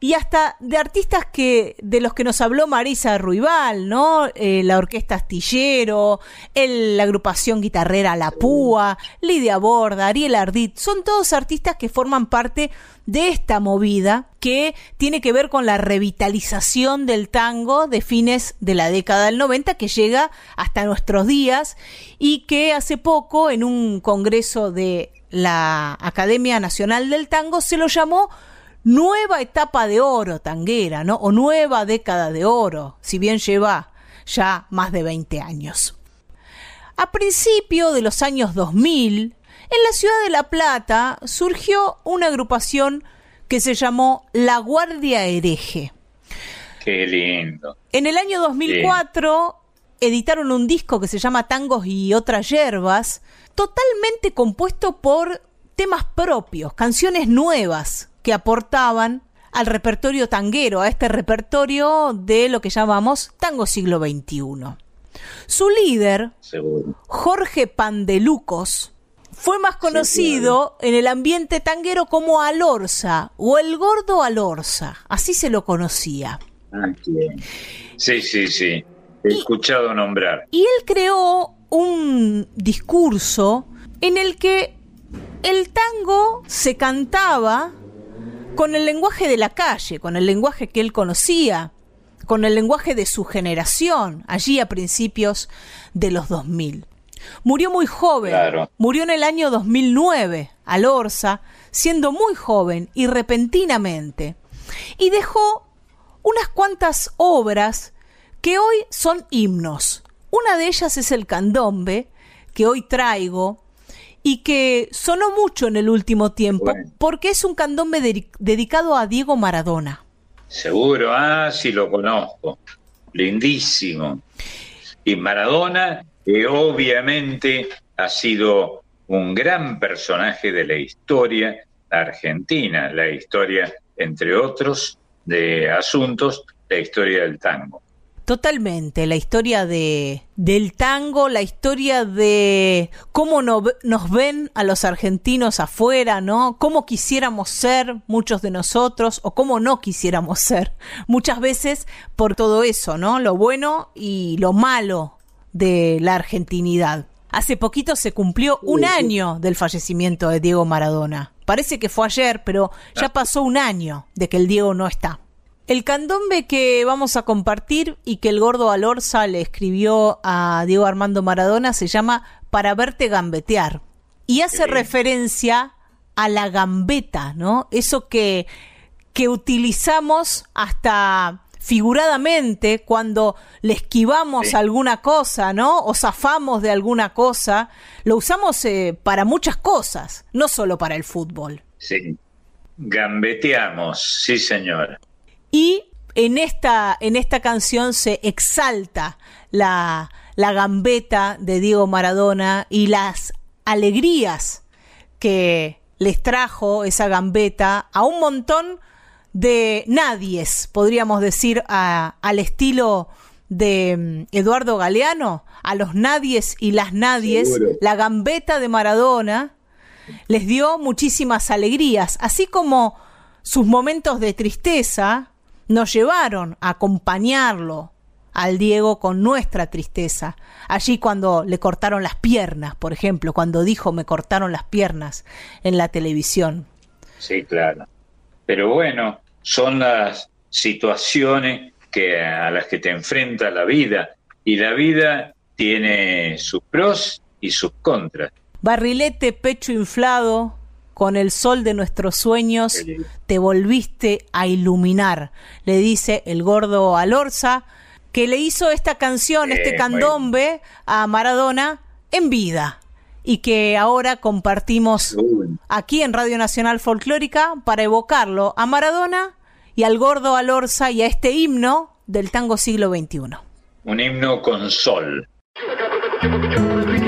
y hasta de artistas que de los que nos habló Marisa Ruibal, ¿no? Eh, la Orquesta Astillero, el- la agrupación guitarrera La Púa, Lidia Borda, Ariel Ardit, son todos artistas que forman parte de esta movida que tiene que ver con la revitalización del tango de fines de la década del 90 que llega hasta nuestros días y que hace poco en un congreso de la Academia Nacional del Tango se lo llamó nueva etapa de oro tanguera, ¿no? O nueva década de oro, si bien lleva ya más de 20 años. A principio de los años 2000, en la ciudad de La Plata surgió una agrupación que se llamó La Guardia Hereje. Qué lindo. En el año 2004 editaron un disco que se llama Tangos y otras hierbas, totalmente compuesto por temas propios, canciones nuevas que aportaban al repertorio tanguero, a este repertorio de lo que llamamos tango siglo XXI. Su líder, Seguro. Jorge Pandelucos, fue más conocido en el ambiente tanguero como Alorza o el gordo Alorza, así se lo conocía. Ah. Sí, sí, sí. He escuchado nombrar. Y él creó un discurso en el que el tango se cantaba con el lenguaje de la calle, con el lenguaje que él conocía, con el lenguaje de su generación, allí a principios de los 2000. Murió muy joven, Claro. murió en el año 2009, a Lorza, siendo muy joven y repentinamente, y dejó unas cuantas obras que hoy son himnos. Una de ellas es el candombe, que hoy traigo, y que sonó mucho en el último tiempo, Bueno. porque es un candombe dedi- dedicado a Diego Maradona. Seguro, ah, sí lo conozco. Lindísimo. Y Maradona, que obviamente ha sido un gran personaje de la historia argentina, la historia, entre otros, de asuntos, la historia del tango. Totalmente, la historia de del tango, la historia de cómo no- nos ven a los argentinos afuera, ¿no? Cómo quisiéramos ser muchos de nosotros o cómo no quisiéramos ser. Muchas veces por todo eso, ¿no? Lo bueno y lo malo de la argentinidad. Hace poquito se cumplió un año del fallecimiento de Diego Maradona. Parece que fue ayer, pero ya pasó un año de que el Diego no está. El candombe que vamos a compartir y que el gordo Alorza le escribió a Diego Armando Maradona se llama Para verte gambetear. Y hace referencia a la gambeta, ¿no? Eso que, que utilizamos hasta figuradamente cuando le esquivamos Sí. alguna cosa, ¿no? O zafamos de alguna cosa. Lo usamos eh, para muchas cosas, no solo para el fútbol. Sí. Gambeteamos, sí señor. Y en esta, en esta canción se exalta la, la gambeta de Diego Maradona y las alegrías que les trajo esa gambeta a un montón de nadies, podríamos decir, a- al estilo de mm, Eduardo Galeano, a los nadies y las nadies, Seguro. la gambeta de Maradona les dio muchísimas alegrías, así como sus momentos de tristeza nos llevaron a acompañarlo al Diego con nuestra tristeza. Allí cuando le cortaron las piernas, por ejemplo, cuando dijo me cortaron las piernas en la televisión. Sí, claro. Pero bueno, son las situaciones que a las que te enfrenta la vida y la vida tiene sus pros y sus contras. Barrilete, pecho inflado, con el sol de nuestros sueños, te volviste a iluminar, le dice el gordo Alorza, que le hizo esta canción, Eh, este candombe a Maradona en vida y que ahora compartimos aquí en Radio Nacional Folclórica para evocarlo a Maradona y al gordo Alorza y a este himno del tango siglo XXI. un himno con sol. <laughs>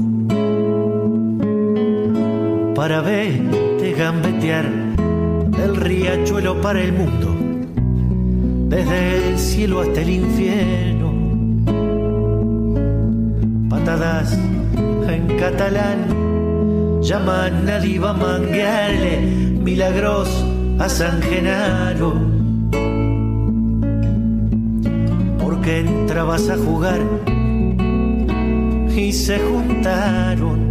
para verte gambetear del riachuelo para el mundo, desde el cielo hasta el infierno. Patadas en catalán llaman a Diva manguearle milagros a San Genaro. Porque entrabas a jugar y se juntaron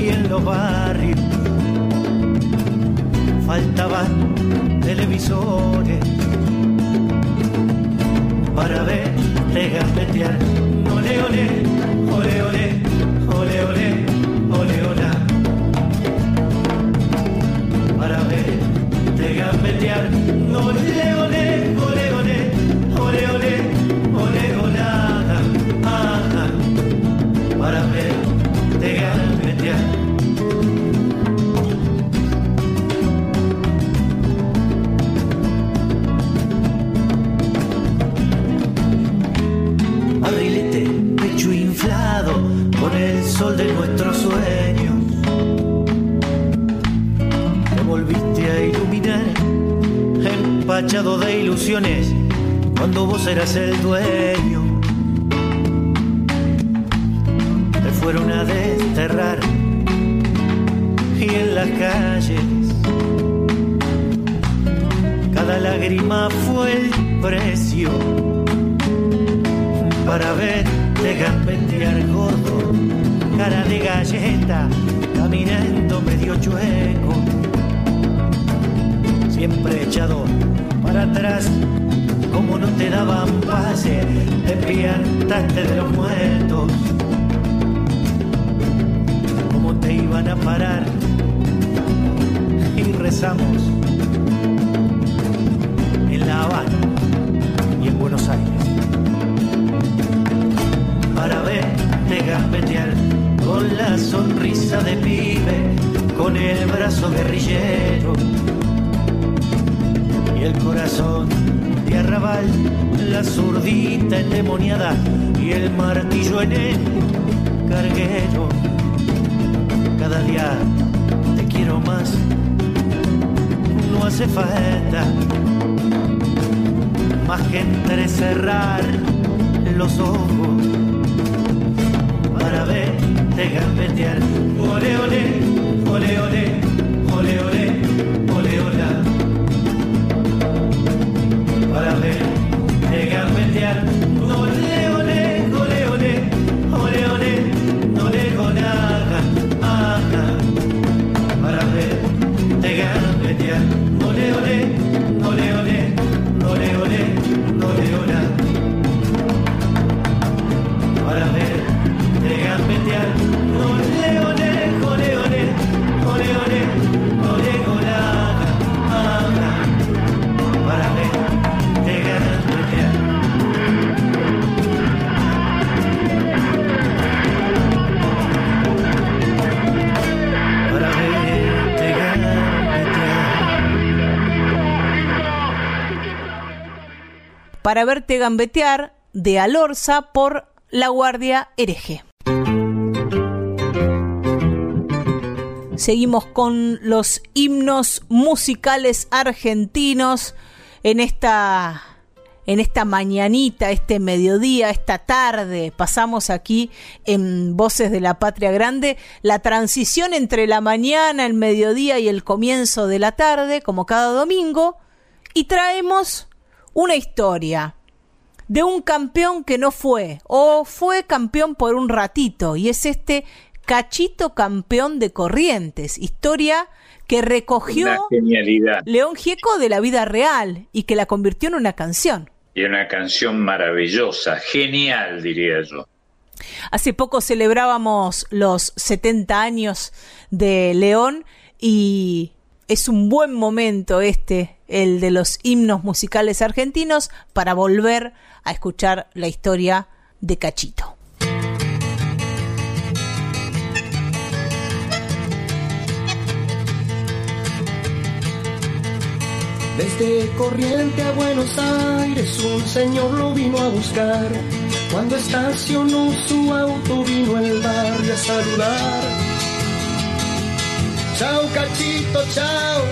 y en los barrios faltaban televisores para ver. Ole, ole, ole, ole, ole, Para verte gambetear de Alorza por La Guardia Hereje. Seguimos con los himnos musicales argentinos en esta en esta mañanita, este mediodía, esta tarde. Pasamos aquí en Voces de la Patria Grande la transición entre la mañana, el mediodía y el comienzo de la tarde, como cada domingo, y traemos una historia de un campeón que no fue o fue campeón por un ratito y es este Cachito campeón de Corrientes, historia que recogió. León Gieco de la vida real y que la convirtió en una canción. Y una canción maravillosa, genial, diría yo. Hace poco celebrábamos los 70 años de León y es un buen momento este, el de los himnos musicales argentinos, para volver a escuchar la historia de Cachito. Desde Corriente a Buenos Aires un señor lo vino a buscar. Cuando estacionó su auto vino el barrio a saludar. Chao cachito, chao,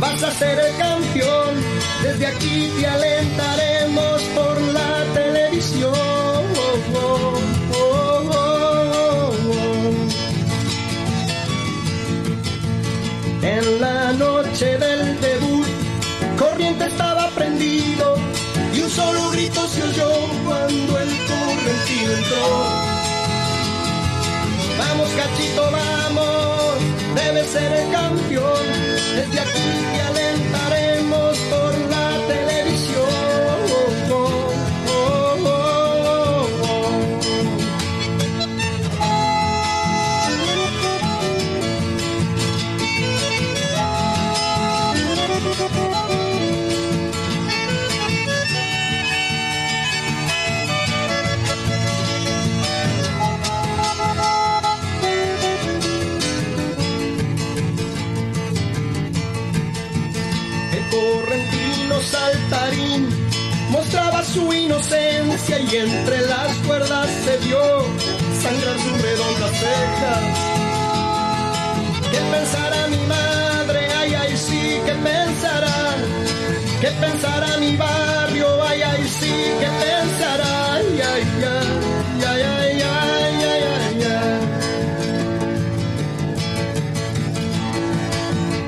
vas a ser el campeón. Desde aquí te alentaremos por la televisión. Oh, oh, oh. En la noche del debut corriente estaba prendido y un solo grito se oyó cuando el correntido entró. Vamos, cachito, vamos, debe ser el campeón. Desde aquí te alentaremos su inocencia y entre las cuerdas se vio sangrar sus redondas cejas. ¿Qué pensará mi madre? Ay, ay, sí, ¿qué pensará? ¿Qué pensará mi barrio? Ay, ay, sí, ¿qué pensará? Ay, ay, ay, ay, ay, ay, ay, ay, ay.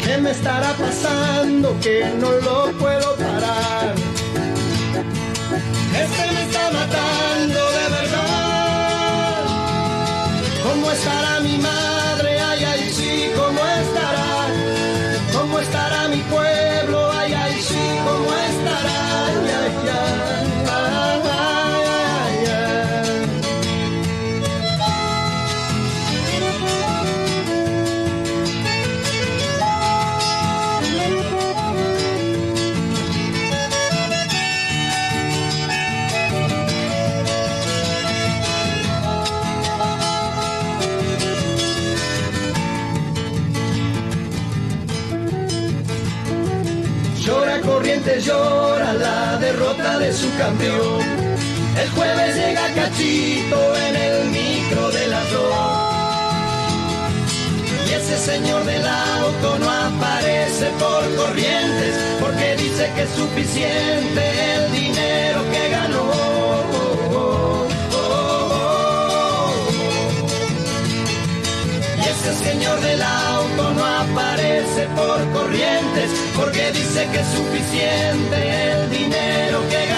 ¿Qué me estará pasando que no lo puedo parar? Este me está matando de verdad. ¿Cómo estará de su campeón. El jueves llega Cachito en el micro de dos. Y ese señor del auto no aparece por Corrientes porque dice que es suficiente el dinero que ganó. Ese señor del auto no aparece por corrientes porque dice que es suficiente el dinero que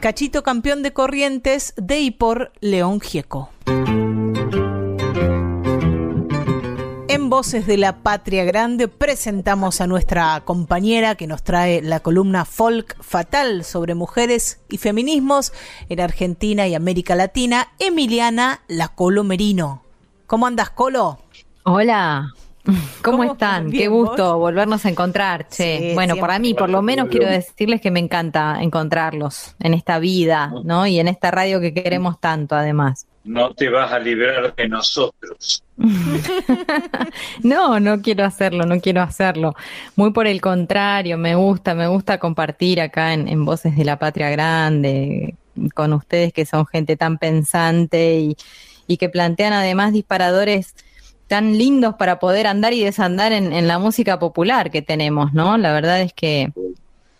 Cachito campeón de Corrientes de y por León Gieco. En Voces de la Patria Grande presentamos a nuestra compañera que nos trae la columna Folk Fatal sobre mujeres y feminismos en Argentina y América Latina, Emiliana La Colo Merino. ¿Cómo andas, Colo? Hola, <laughs> ¿cómo, están? Qué gusto ¿vos? volvernos a encontrar, che. Sí, bueno, siempre. para mí, por lo menos quiero decirles que me encanta encontrarlos en esta vida, ¿no? Y en esta radio que queremos tanto, además. No te vas a librar de nosotros. <laughs> No, no quiero hacerlo, no quiero hacerlo. Muy por el contrario, me gusta, me gusta compartir acá en, en Voces de la Patria Grande con ustedes que son gente tan pensante y, y que plantean además disparadores tan lindos para poder andar y desandar en, la música popular que tenemos, ¿no? La verdad es que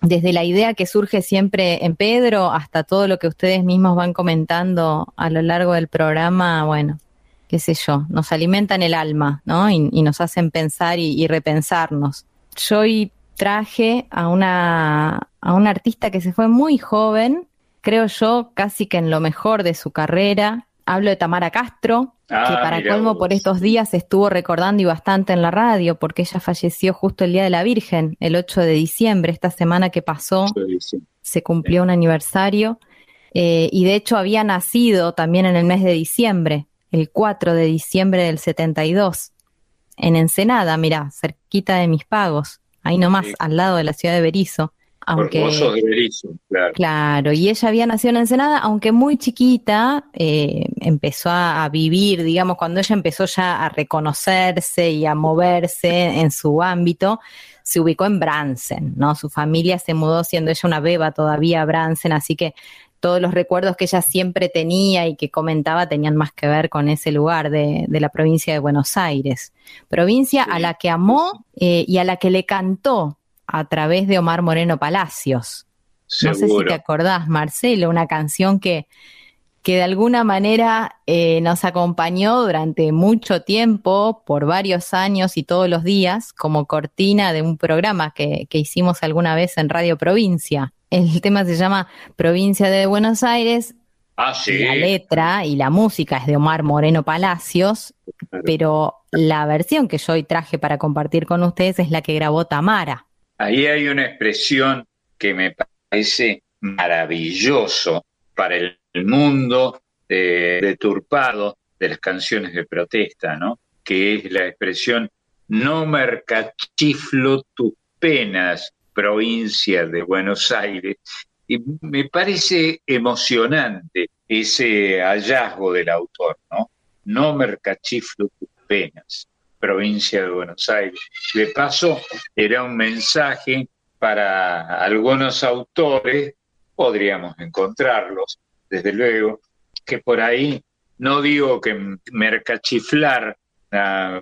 desde la idea que surge siempre en Pedro hasta todo lo que ustedes mismos van comentando a lo largo del programa, bueno, qué sé yo, nos alimentan el alma, ¿no? Y, nos hacen pensar y, y repensarnos. Yo hoy traje a una, a una artista que se fue muy joven, creo yo, casi que en lo mejor de su carrera. Hablo de Tamara Castro, Ah, que para mira colmo vos. por estos días estuvo recordando y bastante en la radio, porque ella falleció justo el Día de la Virgen, el 8 de diciembre, esta semana que pasó se cumplió un aniversario eh, y de hecho había nacido también en el mes de diciembre, el 4 de diciembre del 72, en Ensenada, mirá, cerquita de mis pagos, ahí nomás, al lado de la ciudad de Berizo. Aunque... De Berizo, claro. Claro, y ella había nacido en Ensenada, aunque muy chiquita, eh, empezó a, a vivir, digamos, cuando ella empezó ya a reconocerse y a moverse en su ámbito, se ubicó en Bransen, ¿no? Su familia se mudó siendo ella una beba todavía a Bransen, así que todos los recuerdos que ella siempre tenía y que comentaba tenían más que ver con ese lugar de, de la provincia de Buenos Aires. Provincia a la que amó eh, y a la que le cantó a través de Omar Moreno Palacios. No sé si te acordás, Marcelo, una canción que, que de alguna manera eh, nos acompañó durante mucho tiempo, por varios años y todos los días, como cortina de un programa que, que hicimos alguna vez en Radio Provincia. El tema se llama Provincia de Buenos Aires. Ah, sí. La letra y la música es de Omar Moreno Palacios, pero la versión que yo hoy traje para compartir con ustedes es la que grabó Tamara. Ahí hay una expresión que me parece maravilloso para el mundo deturpado de las canciones de protesta, ¿no? Que es la expresión no mercachiflo tus penas, provincia de Buenos Aires. Y me parece emocionante ese hallazgo del autor, ¿no? No mercachiflo tus penas, provincia de Buenos Aires. De paso, era un mensaje para algunos autores, podríamos encontrarlos, desde luego, que por ahí, no digo que mercachiflar,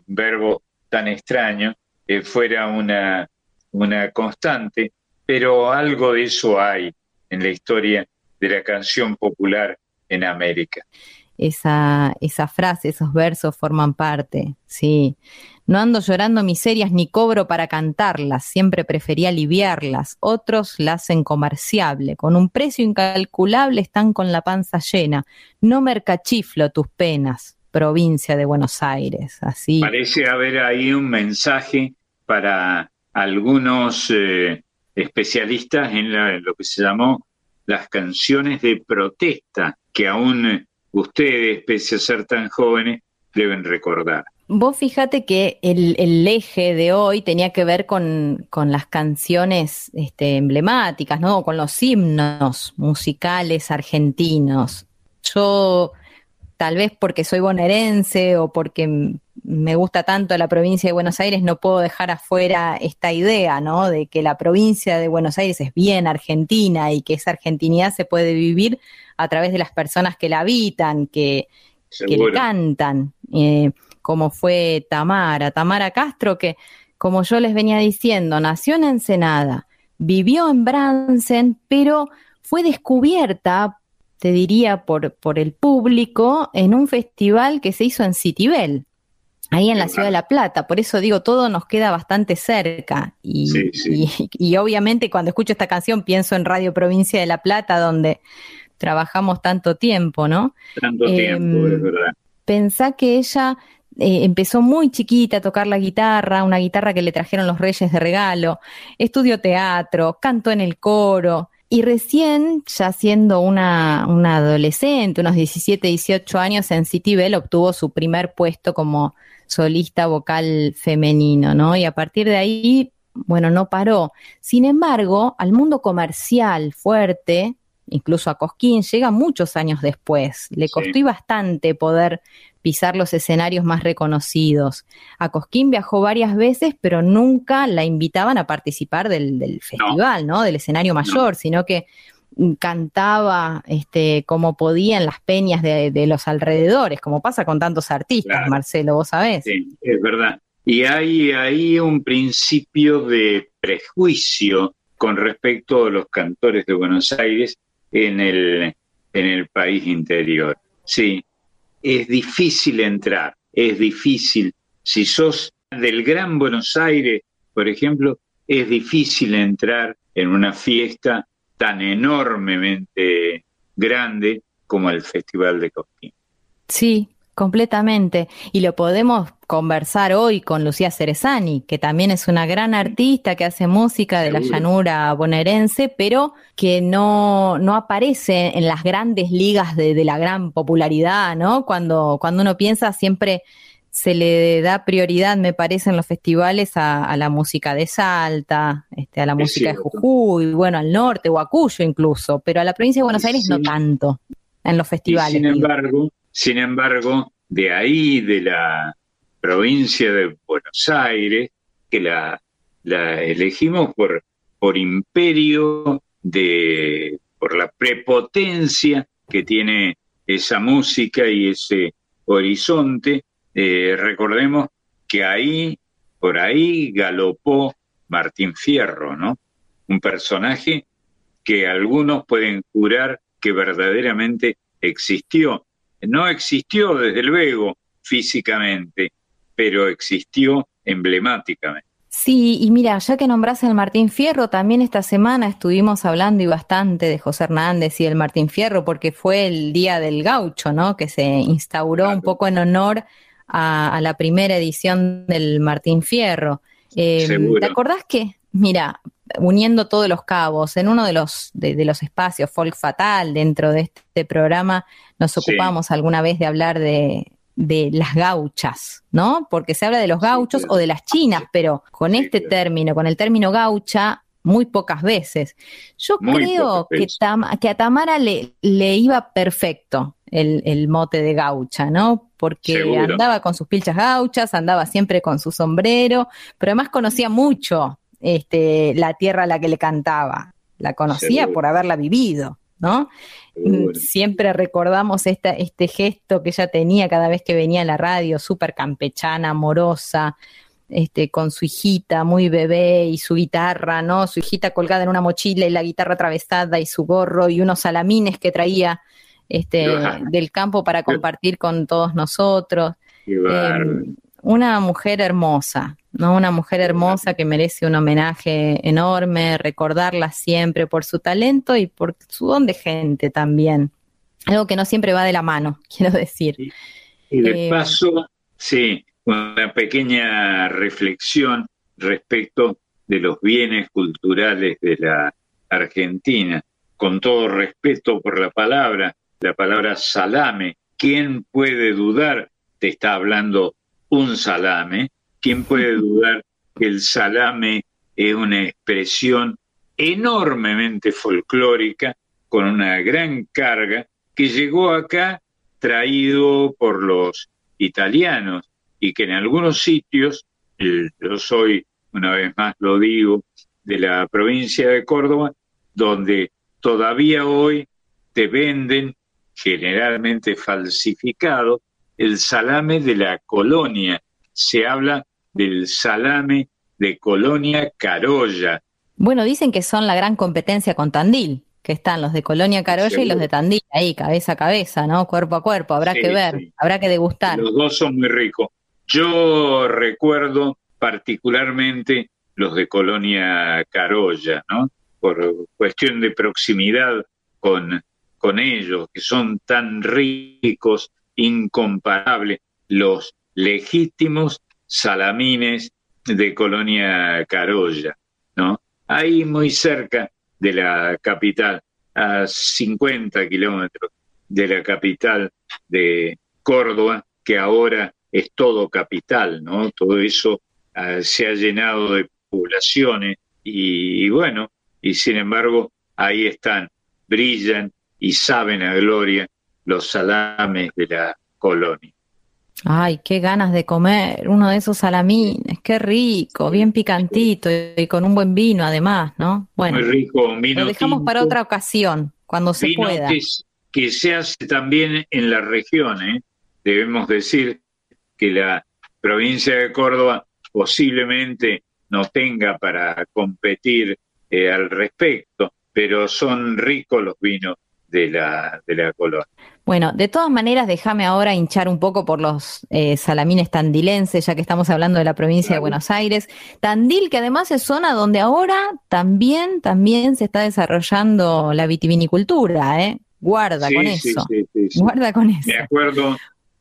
verbo tan extraño, eh, fuera una, una constante, pero algo de eso hay en la historia de la canción popular en América. Esa, esa frase, esos versos forman parte, sí. No ando llorando miserias ni cobro para cantarlas, siempre preferí aliviarlas. Otros la hacen comerciable, con un precio incalculable están con la panza llena. No mercachiflo tus penas, provincia de Buenos Aires. Así. Parece haber ahí un mensaje para algunos eh, especialistas en, la- en lo que se llamó las canciones de protesta, que aún ustedes, pese a ser tan jóvenes, deben recordar. Vos fíjate que el, el eje de hoy tenía que ver con, con las canciones este, emblemáticas, ¿no? Con los himnos musicales argentinos. Yo, tal vez porque soy bonaerense o porque me gusta tanto la provincia de Buenos Aires, no puedo dejar afuera esta idea, ¿no? De que la provincia de Buenos Aires es bien argentina y que esa argentinidad se puede vivir a través de las personas que la habitan, que, que le cantan, eh, como fue Tamara, Tamara Castro, que como yo les venía diciendo, nació en Ensenada, vivió en Bransen, pero fue descubierta, te diría, por, por el público en un festival que se hizo en Citibel, ahí en la ciudad de La Plata. Por eso digo, todo nos queda bastante cerca. Y, Sí, sí. y- y obviamente cuando escucho esta canción pienso en Radio Provincia de La Plata, donde trabajamos tanto tiempo, ¿no? Tanto Em, tiempo, es verdad. Pensá que ella eh, empezó muy chiquita a tocar la guitarra, una guitarra que le trajeron los reyes de regalo, estudió teatro, cantó en el coro y recién, ya siendo una, una adolescente, unos 17, 18 años en City Bell, obtuvo su primer puesto como solista vocal femenino, ¿no? Y a partir de ahí, bueno, no paró. Sin embargo, al mundo comercial fuerte, incluso a Cosquín, llega muchos años después. Le costó y bastante poder pisar los escenarios más reconocidos. A Cosquín viajó varias veces, pero nunca la invitaban a participar del, del festival, ¿no? Del escenario mayor, sino que cantaba este, como podía en las peñas de, de los alrededores, como pasa con tantos artistas, Marcelo, vos sabés. Sí, es verdad. Y hay ahí un principio de prejuicio con respecto a los cantores de Buenos Aires en el, en el país interior. Sí, es difícil entrar, es difícil. Si sos del Gran Buenos Aires, por ejemplo, es difícil entrar en una fiesta tan enormemente grande como el Festival de Cosquín. Sí, completamente. Y lo podemos conversar hoy con Lucía Cerezani, que también es una gran artista que hace música de la llanura bonaerense, pero que no, no aparece en las grandes ligas de, de la gran popularidad, ¿no? Cuando, cuando uno piensa siempre se le da prioridad, me parece, en los festivales a, a la música de Salta, este, a la Es música de. Jujuy, bueno, al norte o a Cuyo incluso, pero a la provincia de Buenos Aires no tanto en los Y festivales. sin embargo, sin embargo, de ahí, de la provincia de Buenos Aires, que la, elegimos por, por imperio de, por la prepotencia que tiene esa música y ese horizonte. Eh, recordemos que ahí, por ahí, galopó Martín Fierro, ¿no? Un personaje que algunos pueden jurar que verdaderamente existió. No existió, desde luego, físicamente, pero existió emblemáticamente. Sí, y mira, ya que nombras el Martín Fierro, también esta semana estuvimos hablando y bastante de José Hernández y del Martín Fierro, porque fue el Día del Gaucho, ¿no? Que se instauró un poco en honor a, a la primera edición del Martín Fierro. Eh. ¿Te acordás que, mira, uniendo todos los cabos, en uno de los, de, de los espacios, Folk Fatal, dentro de este programa, nos Sí. ocupamos alguna vez de hablar de, de las gauchas, ¿no? Porque se habla de los gauchos o de las chinas, pero con este término, con el término gaucha, muy pocas veces. Yo Muy creo que. Tam- que a Tamara le, le iba perfecto el, el mote de gaucha, ¿no? Porque Seguro. andaba con sus pilchas gauchas, andaba siempre con su sombrero, pero además conocía mucho este, la tierra a la que le cantaba. La conocía Seguro. por haberla vivido, ¿no? Mm, Siempre recordamos esta, este gesto que ella tenía cada vez que venía a la radio, súper campechana, amorosa, este, con su hijita muy bebé y su guitarra, ¿no? Su hijita colgada en una mochila y la guitarra atravesada y su gorro y unos salamines que traía este, del campo para compartir con todos nosotros. Qué. Eh, una mujer hermosa, ¿no? Una mujer hermosa que merece un homenaje enorme, recordarla siempre por su talento y por su don de gente también. Algo que no siempre va de la mano, <laughs> quiero decir. Y de Eh, paso, sí, una pequeña reflexión respecto de los bienes culturales de la Argentina. Con todo respeto por la palabra, la palabra salame, ¿quién puede dudar? Te está hablando un salame. ¿Quién puede <laughs> dudar que el salame es una expresión enormemente folclórica, con una gran carga, que llegó acá traído por los italianos y que en algunos sitios, yo soy, una vez más lo digo, de la provincia de Córdoba, donde todavía hoy te venden, generalmente falsificado, el salame de la colonia. Se habla del salame de colonia Carolla. Bueno, dicen que son la gran competencia con Tandil, que están los de Colonia Carolla y los de Tandil, ahí, cabeza a cabeza, ¿no? Cuerpo a cuerpo, habrá Sí, que ver, sí. habrá que degustar. Los dos son muy ricos. Yo recuerdo particularmente los de Colonia Carolla, ¿no? Por cuestión de proximidad con, con ellos, que son tan ricos, incomparables, los legítimos salamines de Colonia Carolla, ¿no? Ahí muy cerca de la capital, a 50 kilómetros de la capital de Córdoba, que ahora es todo capital, ¿no? Todo eso ah, se ha llenado de poblaciones y bueno, y sin embargo ahí están, brillan y saben a gloria los salames de la colonia. Ay, qué ganas de comer uno de esos salamines, qué rico, bien picantito y con un buen vino además, ¿no? Bueno, Muy rico, un vino lo dejamos para otra ocasión, cuando se vino pueda. que, que se hace también en la región, ¿eh? Debemos decir que la provincia de Córdoba posiblemente no tenga para competir eh, al respecto, pero son ricos los vinos de la, de la colonia. Bueno, de todas maneras, déjame ahora hinchar un poco por los eh, salamines tandilenses, ya que estamos hablando de la provincia de Buenos Aires. Tandil, que además es zona donde ahora también, también se está desarrollando la vitivinicultura, ¿eh? Guarda Sí, con sí, eso. sí, sí, sí. Guarda con eso. Me acuerdo,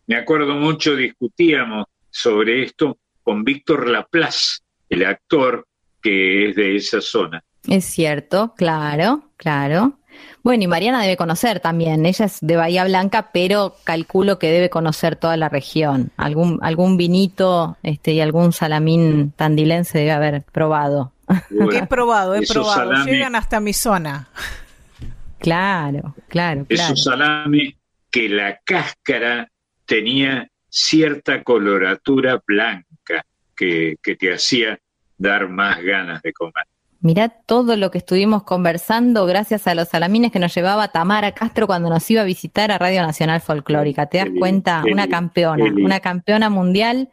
me acuerdo mucho, discutíamos sobre esto con Víctor Laplace, el actor que es de esa zona. Es cierto, claro, claro. Bueno, y Mariana debe conocer también. Ella es de Bahía Blanca, pero calculo que debe conocer toda la región. Algún, algún vinito este, y algún salamín tandilense debe haber probado. He probado, he probado. salami- Llegan hasta mi zona. Claro, claro, claro. Esos salames que la cáscara tenía cierta coloratura blanca que, que te hacía dar más ganas de comer. Mirá todo lo que estuvimos conversando gracias a los salamines que nos llevaba Tamara Castro cuando nos iba a visitar a Radio Nacional Folclórica. ¿Te das cuenta? Una campeona, una campeona mundial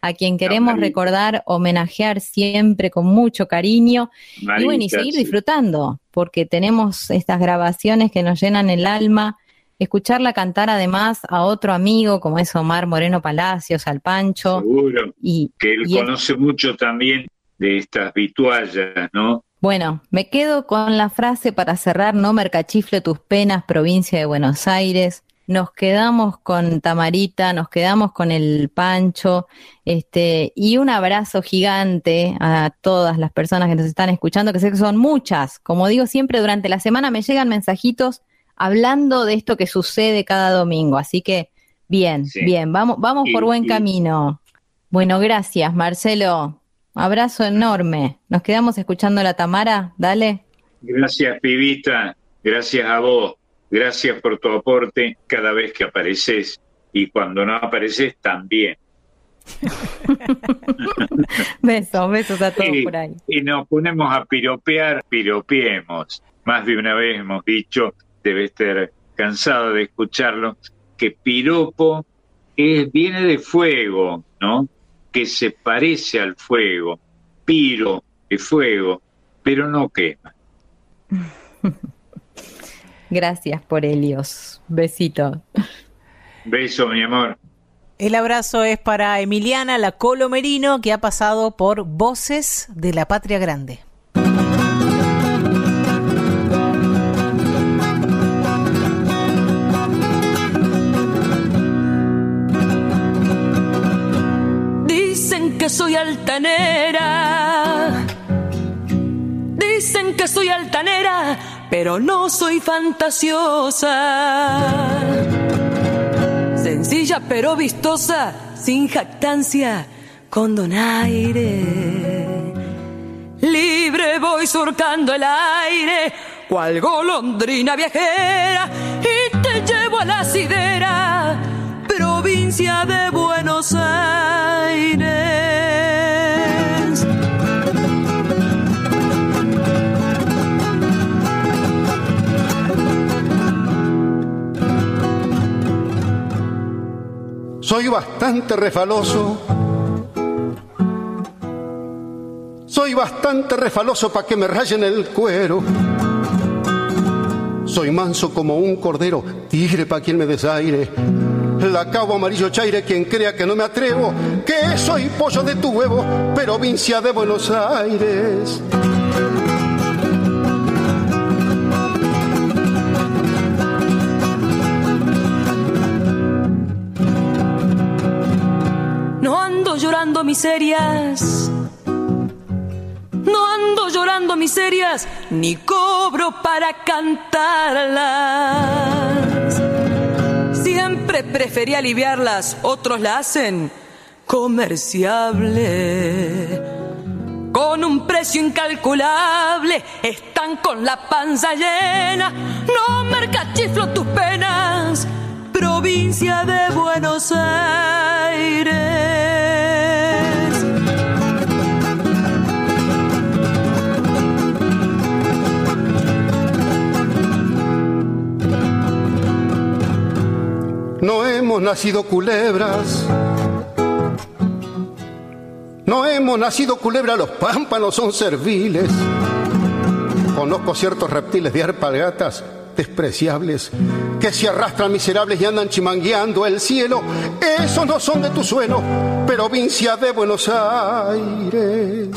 a quien queremos recordar, homenajear siempre con mucho cariño y bueno, y seguir sí. disfrutando, porque tenemos estas grabaciones que nos llenan el alma. Escucharla cantar además a otro amigo como es Omar Moreno Palacios, al Pancho. Seguro Y, que él y es- conoce mucho también de estas vituallas, ¿no? Bueno, me quedo con la frase para cerrar, no mercachifle tus penas, provincia de Buenos Aires. Nos quedamos con Tamarita, nos quedamos con el Pancho, este, y un abrazo gigante a todas las personas que nos están escuchando, que sé que son muchas. Como digo siempre, durante la semana me llegan mensajitos hablando de esto que sucede cada domingo. Así que, bien, Sí. bien, vamos, vamos Y- por buen y- camino. Bueno, gracias, Marcelo. Abrazo enorme. Nos quedamos escuchando la Tamara. Dale. Gracias, pibita. Gracias a vos. Gracias por tu aporte cada vez que apareces y cuando no apareces también. <laughs> Besos, besos a todos Y, por ahí. y nos ponemos a piropear, piropeemos. Más de una vez hemos dicho, debe estar cansado de escucharlo, que piropo es, viene de fuego, ¿no? Que se parece al fuego. Piro de fuego, pero no quema. <laughs> Gracias por Helios. Besito. Beso, mi amor. El abrazo es para Emiliana La Colo Merino, que ha pasado por Voces de la Patria Grande. Soy altanera. Dicen que soy altanera, pero no soy fantasiosa. Sencilla pero vistosa, sin jactancia, con donaire. Libre voy surcando el aire, cual golondrina viajera, y te llevo a la sidera, provincia de Buenos Aires. Soy bastante refaloso. Soy bastante refaloso para que me rayen el cuero. Soy manso como un cordero, tigre para quien me desaire. La cabo amarillo chaire, quien crea que no me atrevo, que soy pollo de tu huevo, provincia de Buenos Aires. Miserias. No ando llorando miserias, ni cobro para cantarlas. Siempre preferí aliviarlas, otros la hacen comerciable. Con un precio incalculable, están con la panza llena. No mercachiflo tus penas, provincia de Buenos Aires. Hemos nacido culebras. No hemos nacido culebras, los pámpanos son serviles. Conozco ciertos reptiles de alpargatas despreciables que se arrastran miserables y andan chimangueando el cielo. Esos no son de tu suelo, provincia de Buenos Aires.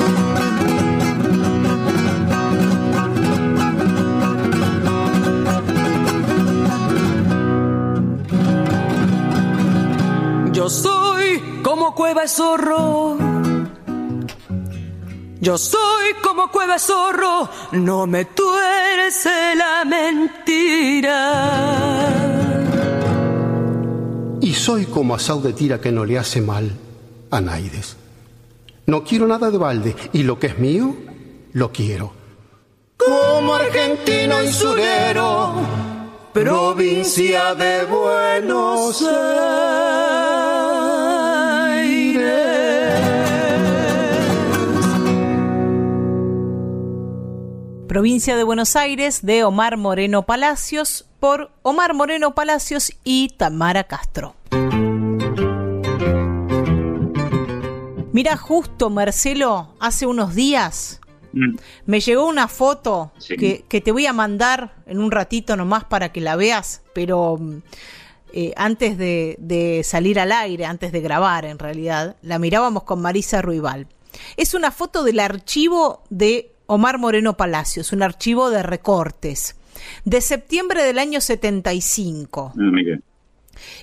Yo soy como cueva zorro. Yo soy como cueva zorro, no me tuerce la mentira. Y soy como asau de tira que no le hace mal a Naides. No quiero nada de balde y lo que es mío, lo quiero. Como argentino insurero, provincia de Buenos Aires. Provincia de Buenos Aires de Omar Moreno Palacios por Omar Moreno Palacios y Tamara Castro. Mira, justo Marcelo, hace unos días Mm. me llegó una foto Sí. que, que te voy a mandar en un ratito nomás para que la veas, pero mm, eh, antes de, de salir al aire, antes de grabar en realidad, la mirábamos con Marisa Ruibal. Es una foto del archivo de Omar Moreno Palacios, un archivo de recortes, de septiembre del año 75. Ah, mira.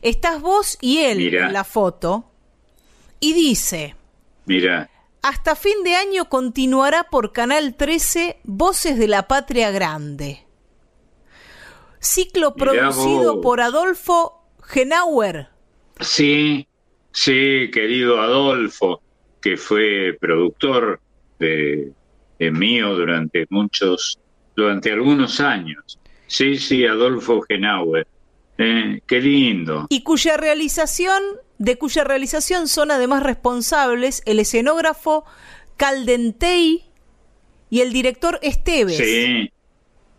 Estás vos y él Mira. en la foto y dice, Mira, hasta fin de año continuará por Canal 13 Voces de la Patria Grande. Ciclo producido por Adolfo Genauer. sí, sí, querido Adolfo, que fue productor de, de mío durante muchos, durante algunos años. Sí, sí, Adolfo Genauer. Eh, qué lindo. y cuya realización, de cuya realización son además responsables el escenógrafo Caldentey y el director Esteves. Sí,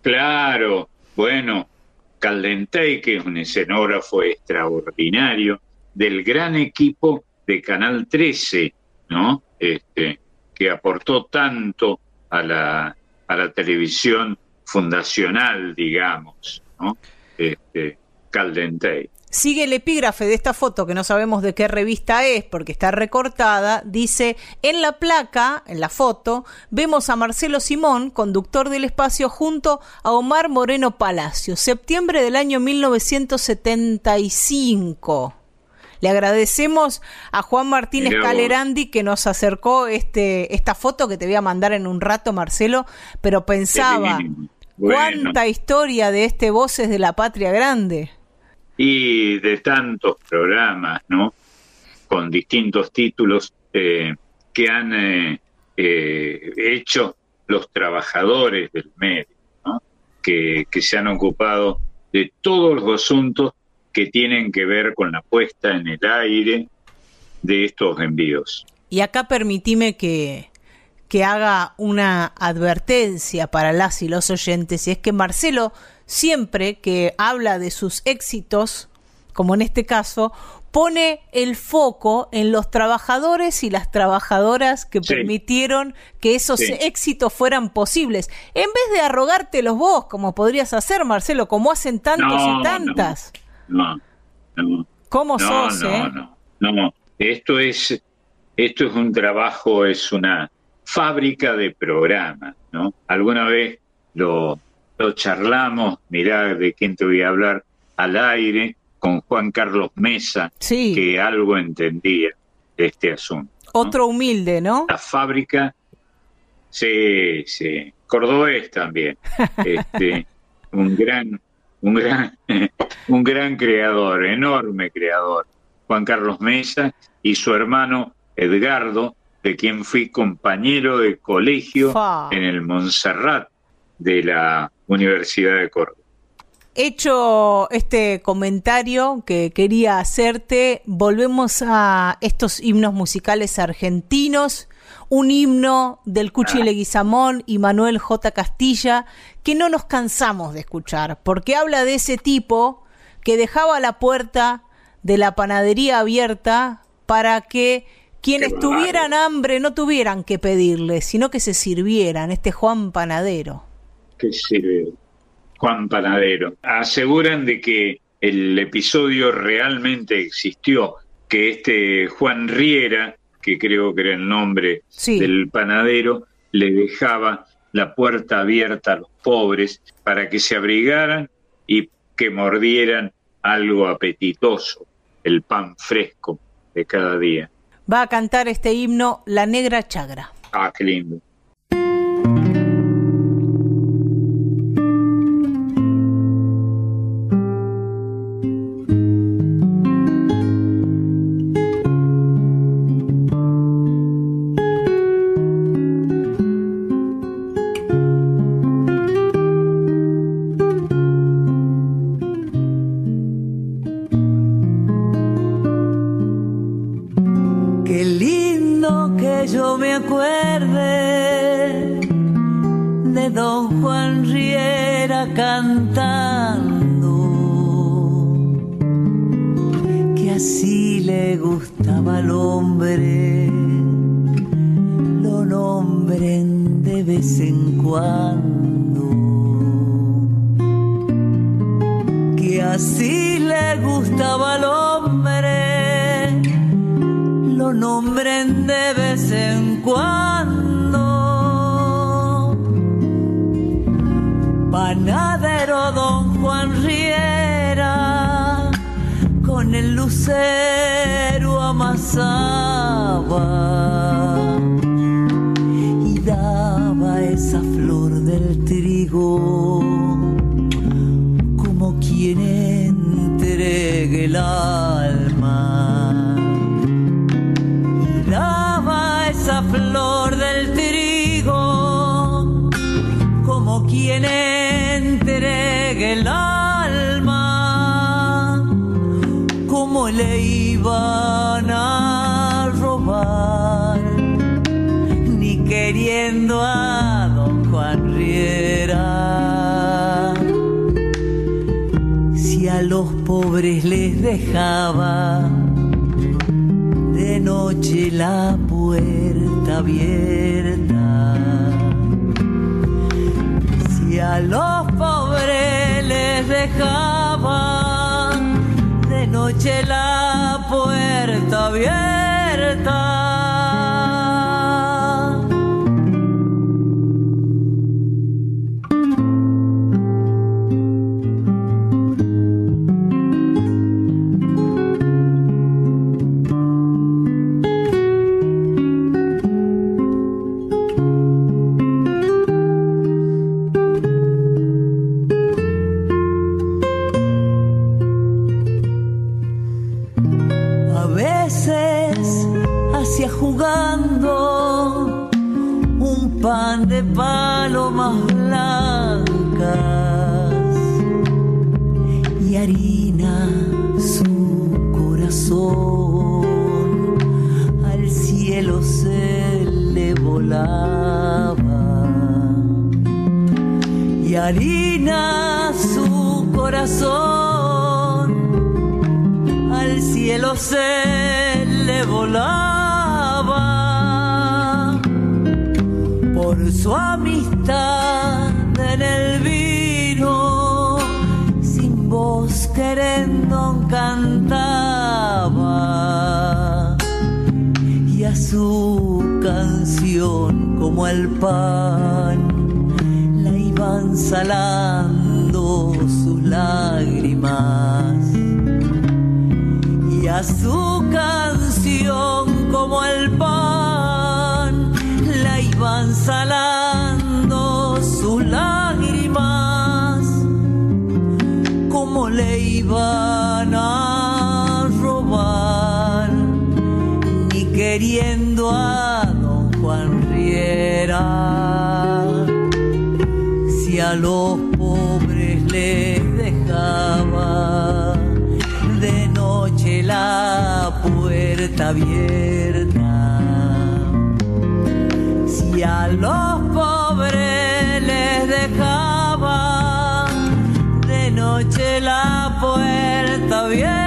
claro. Bueno, Caldentey, que es un escenógrafo extraordinario del gran equipo de Canal 13, ¿no? Este, que aportó tanto a la, a la televisión fundacional, digamos, ¿no? Este, Caldentey. Sigue el epígrafe de esta foto, que no sabemos de qué revista es porque está recortada. Dice, en la placa, en la foto, vemos a Marcelo Simón, conductor del espacio, junto a Omar Moreno Palacio, septiembre del año 1975. Le agradecemos a Juan Martínez. Calerandi que nos acercó este, esta foto que te voy a mandar en un rato, Marcelo, pero pensaba. Bueno. cuánta historia de este Voces de la Patria Grande. y de tantos programas, ¿no? Con distintos títulos eh, que han eh, eh, hecho los trabajadores del medio, ¿no? Que, que se han ocupado de todos los asuntos que tienen que ver con la puesta en el aire de estos envíos. Y acá permitime que, que haga una advertencia para las y los oyentes, y es que Marcelo siempre que habla de sus éxitos, como en este caso, pone el foco en los trabajadores y las trabajadoras que Sí. permitieron que esos Sí. éxitos fueran posibles. En vez de arrogártelos vos, como podrías hacer, Marcelo, como hacen tantos No, y tantas. No, no. ¿Cómo no, sos, no, eh? no, no. Esto es, esto es un trabajo, es una fábrica de programas, ¿no? Alguna vez lo, lo charlamos, mirá de quién te voy a hablar al aire, con Juan Carlos Mesa, Sí. que algo entendía de este asunto. Otro humilde, ¿no? La fábrica, sí, sí, cordobés también, <laughs> este, un gran, un gran, <laughs> un gran creador, enorme creador, Juan Carlos Mesa y su hermano Edgardo, de quien fui compañero de colegio Fa. en el Montserrat de la Universidad de Córdoba. Hecho este comentario que quería hacerte, volvemos a estos himnos musicales argentinos, un himno del Cuchi Leguizamón y Manuel J. Castilla, que no nos cansamos de escuchar, porque habla de ese tipo que dejaba la puerta de la panadería abierta para que quienes tuvieran hambre no tuvieran que pedirle, sino que se sirvieran, este Juan Panadero. que sirve Juan Panadero. Aseguran de que el episodio realmente existió, que este Juan Riera, que creo que era el nombre Sí. del panadero, le dejaba la puerta abierta a los pobres para que se abrigaran y que mordieran algo apetitoso, el pan fresco de cada día. Va a cantar este himno La Negra Chagra. Ah, qué lindo. Dejaba de noche la puerta abierta si a los pobres les dejaba de noche la puerta abierta. Abierta. Si a los pobres les dejaba de noche la puerta abierta.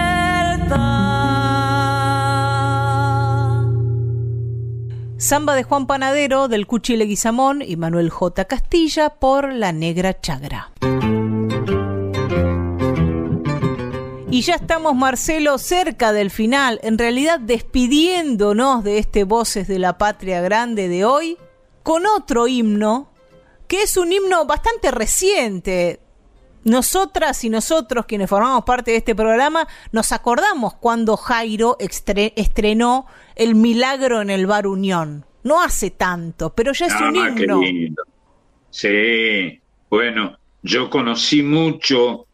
Samba de Juan Panadero del Cuchi Leguizamón y Manuel J. Castilla por La Negra Chagra. Y ya estamos, Marcelo, cerca del final, en realidad despidiéndonos de este Voces de la Patria Grande de hoy, con otro himno, que es un himno bastante reciente. Nosotras y nosotros, quienes formamos parte de este programa, nos acordamos cuando Jairo estre- estrenó El Milagro en el Bar Unión. No hace tanto, pero ya es un Ah, himno. lindo. Sí, bueno, yo conocí mucho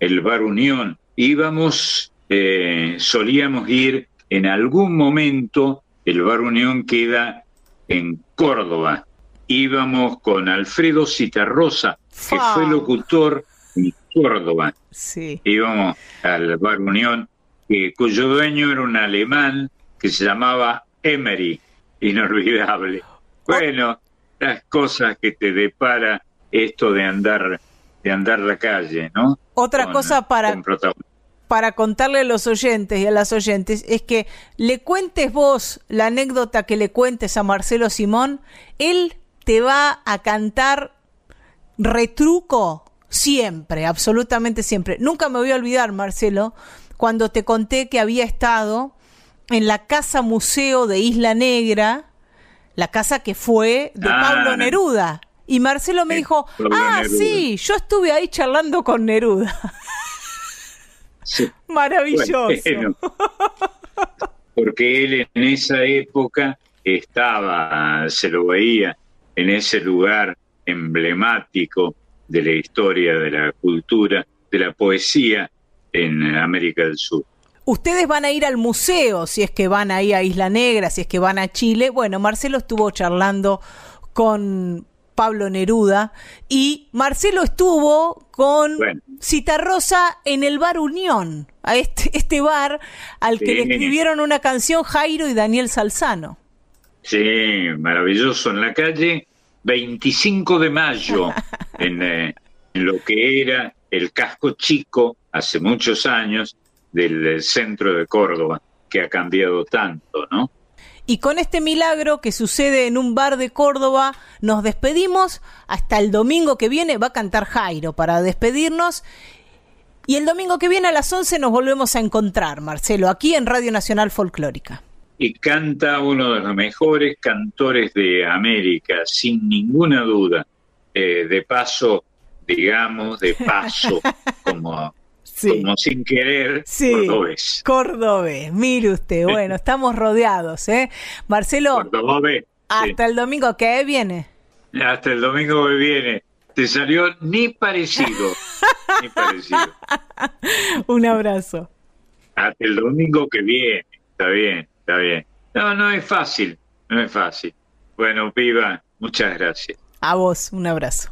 el Bar Unión. Íbamos, eh, solíamos ir en algún momento, el Bar Unión queda en Córdoba. Íbamos con Alfredo Citarrosa, que Fa. fue locutor en Córdoba. Sí. Íbamos al Bar Unión, cuyo dueño era un alemán que se llamaba Emery, inolvidable. Bueno, las cosas que te depara esto de andar de andar la calle, ¿no? Otra Con- cosa para, para contarle a los oyentes y a las oyentes es que le cuentes vos la anécdota que le cuentes a Marcelo Simón, él te va a cantar retruco siempre, absolutamente siempre. Nunca me voy a olvidar, Marcelo, cuando te conté que había estado en la casa museo de Isla Negra, la casa que fue de Ah, Pablo Neruda. Y Marcelo me dijo, ah, sí, yo estuve ahí charlando con Neruda. Sí. <laughs> Maravilloso. <laughs> Bueno, porque él en esa época estaba, se lo veía en ese lugar emblemático de la historia, de la cultura, de la poesía en América del Sur. Ustedes van a ir al museo, si es que van ahí a Isla Negra, si es que van a Chile. Bueno, Marcelo estuvo charlando con Pablo Neruda y Marcelo estuvo con Bueno. Citarrosa en el bar Unión, a este, este bar al que le escribieron una canción Jairo y Daniel Salzano. Sí, maravilloso. En la calle 25 de mayo, <laughs> en, eh, en lo que era el casco chico hace muchos años del, centro de Córdoba, que ha cambiado tanto, ¿no? Y con este milagro que sucede en un bar de Córdoba, nos despedimos. Hasta el domingo que viene va a cantar Jairo para despedirnos. Y el domingo que viene a las 11 nos volvemos a encontrar, Marcelo, aquí en Radio Nacional Folclórica. Y canta uno de los mejores cantores de América, sin ninguna duda. Eh, de paso, digamos, de paso, <laughs> como, como sin querer, Sí. cordobés. Cordobés, mire usted, bueno, estamos rodeados, ¿eh? Marcelo, Cordobés, sí. hasta el domingo que viene. Hasta el domingo que viene. Te salió ni parecido. <laughs> ni parecido. Un abrazo. Hasta el domingo que viene. Está bien, está bien. No, no es fácil. No es fácil. Bueno, piba, muchas gracias. A vos, un abrazo.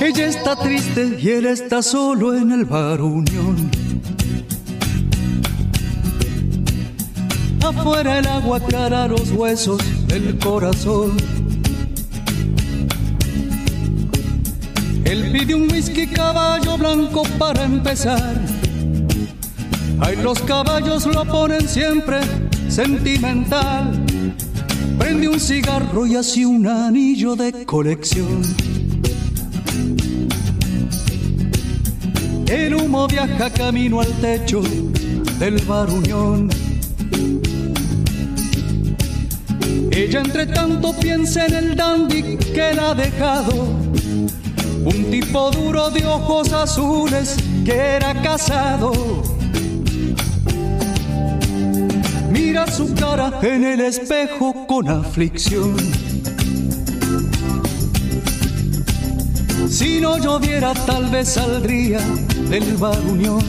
Ella está triste y él está solo en el bar Unión. Afuera el agua cara los huesos del corazón. Él pide un whisky caballo blanco para empezar. Ay, los caballos lo ponen siempre sentimental. Prende un cigarro y así un anillo de colección. El humo viaja camino al techo del bar Unión. Ella entre tanto piensa en el dandy que la ha dejado. Un tipo duro de ojos azules que era casado. Mira su cara en el espejo con aflicción. Si no lloviera tal vez saldría del bar Unión.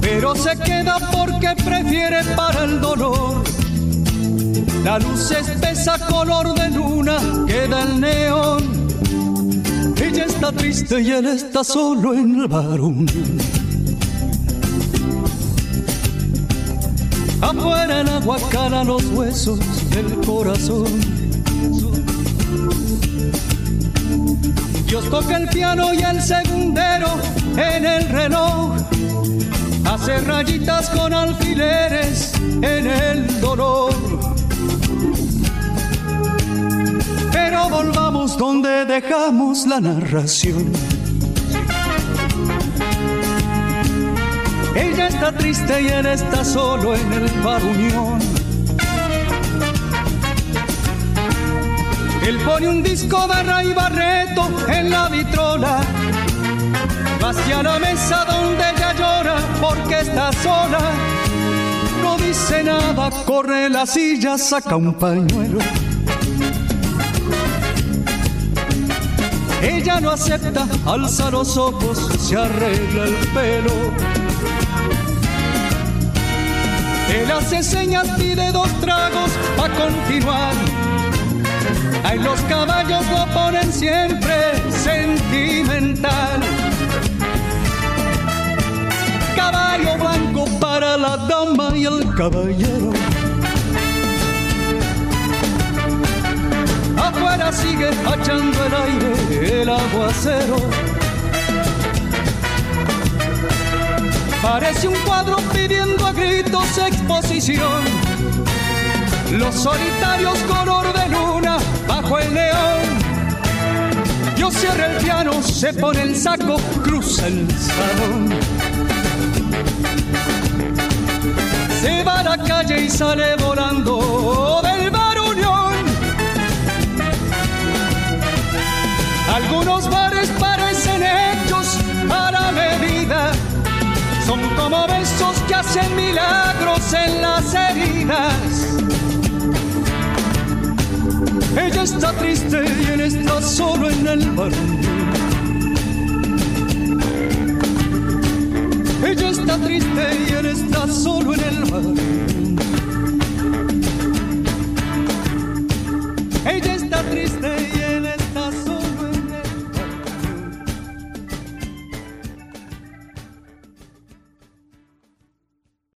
Pero se queda porque prefiere para el dolor. La luz espesa color de luna queda el neón. Ella está triste y él está solo en el bar Unión. Afuera el agua cala los huesos del corazón. Dios toca el piano y el segundero en el reloj. Hace rayitas con alfileres en el dolor. Pero volvamos donde dejamos la narración. Ella está triste y él está solo en el bar Unión. Él pone un disco de Ray Barreto en la vitrola. Hacia la mesa donde ella llora porque está sola. No dice nada, corre la silla, saca un pañuelo. Ella no acepta, alza los ojos, se arregla el pelo. Él hace señas, pide dos tragos a continuar. Ay, los caballos lo ponen siempre sentimental. caballo blanco para la dama y el caballero. Afuera sigue echando el aire el aguacero. Parece un cuadro pidiendo a gritos exposición. Los solitarios color de luna bajo el neón. Yo cierra el piano, se pone el saco, cruza el salón. Se va a la calle y sale volando del bar Unión. Algunos bares parecen hechos a la medida. Son como besos que hacen milagros en las heridas. Ella está triste y él está solo en el barrio. Ella está triste y él está solo en el barrio. Ella está triste.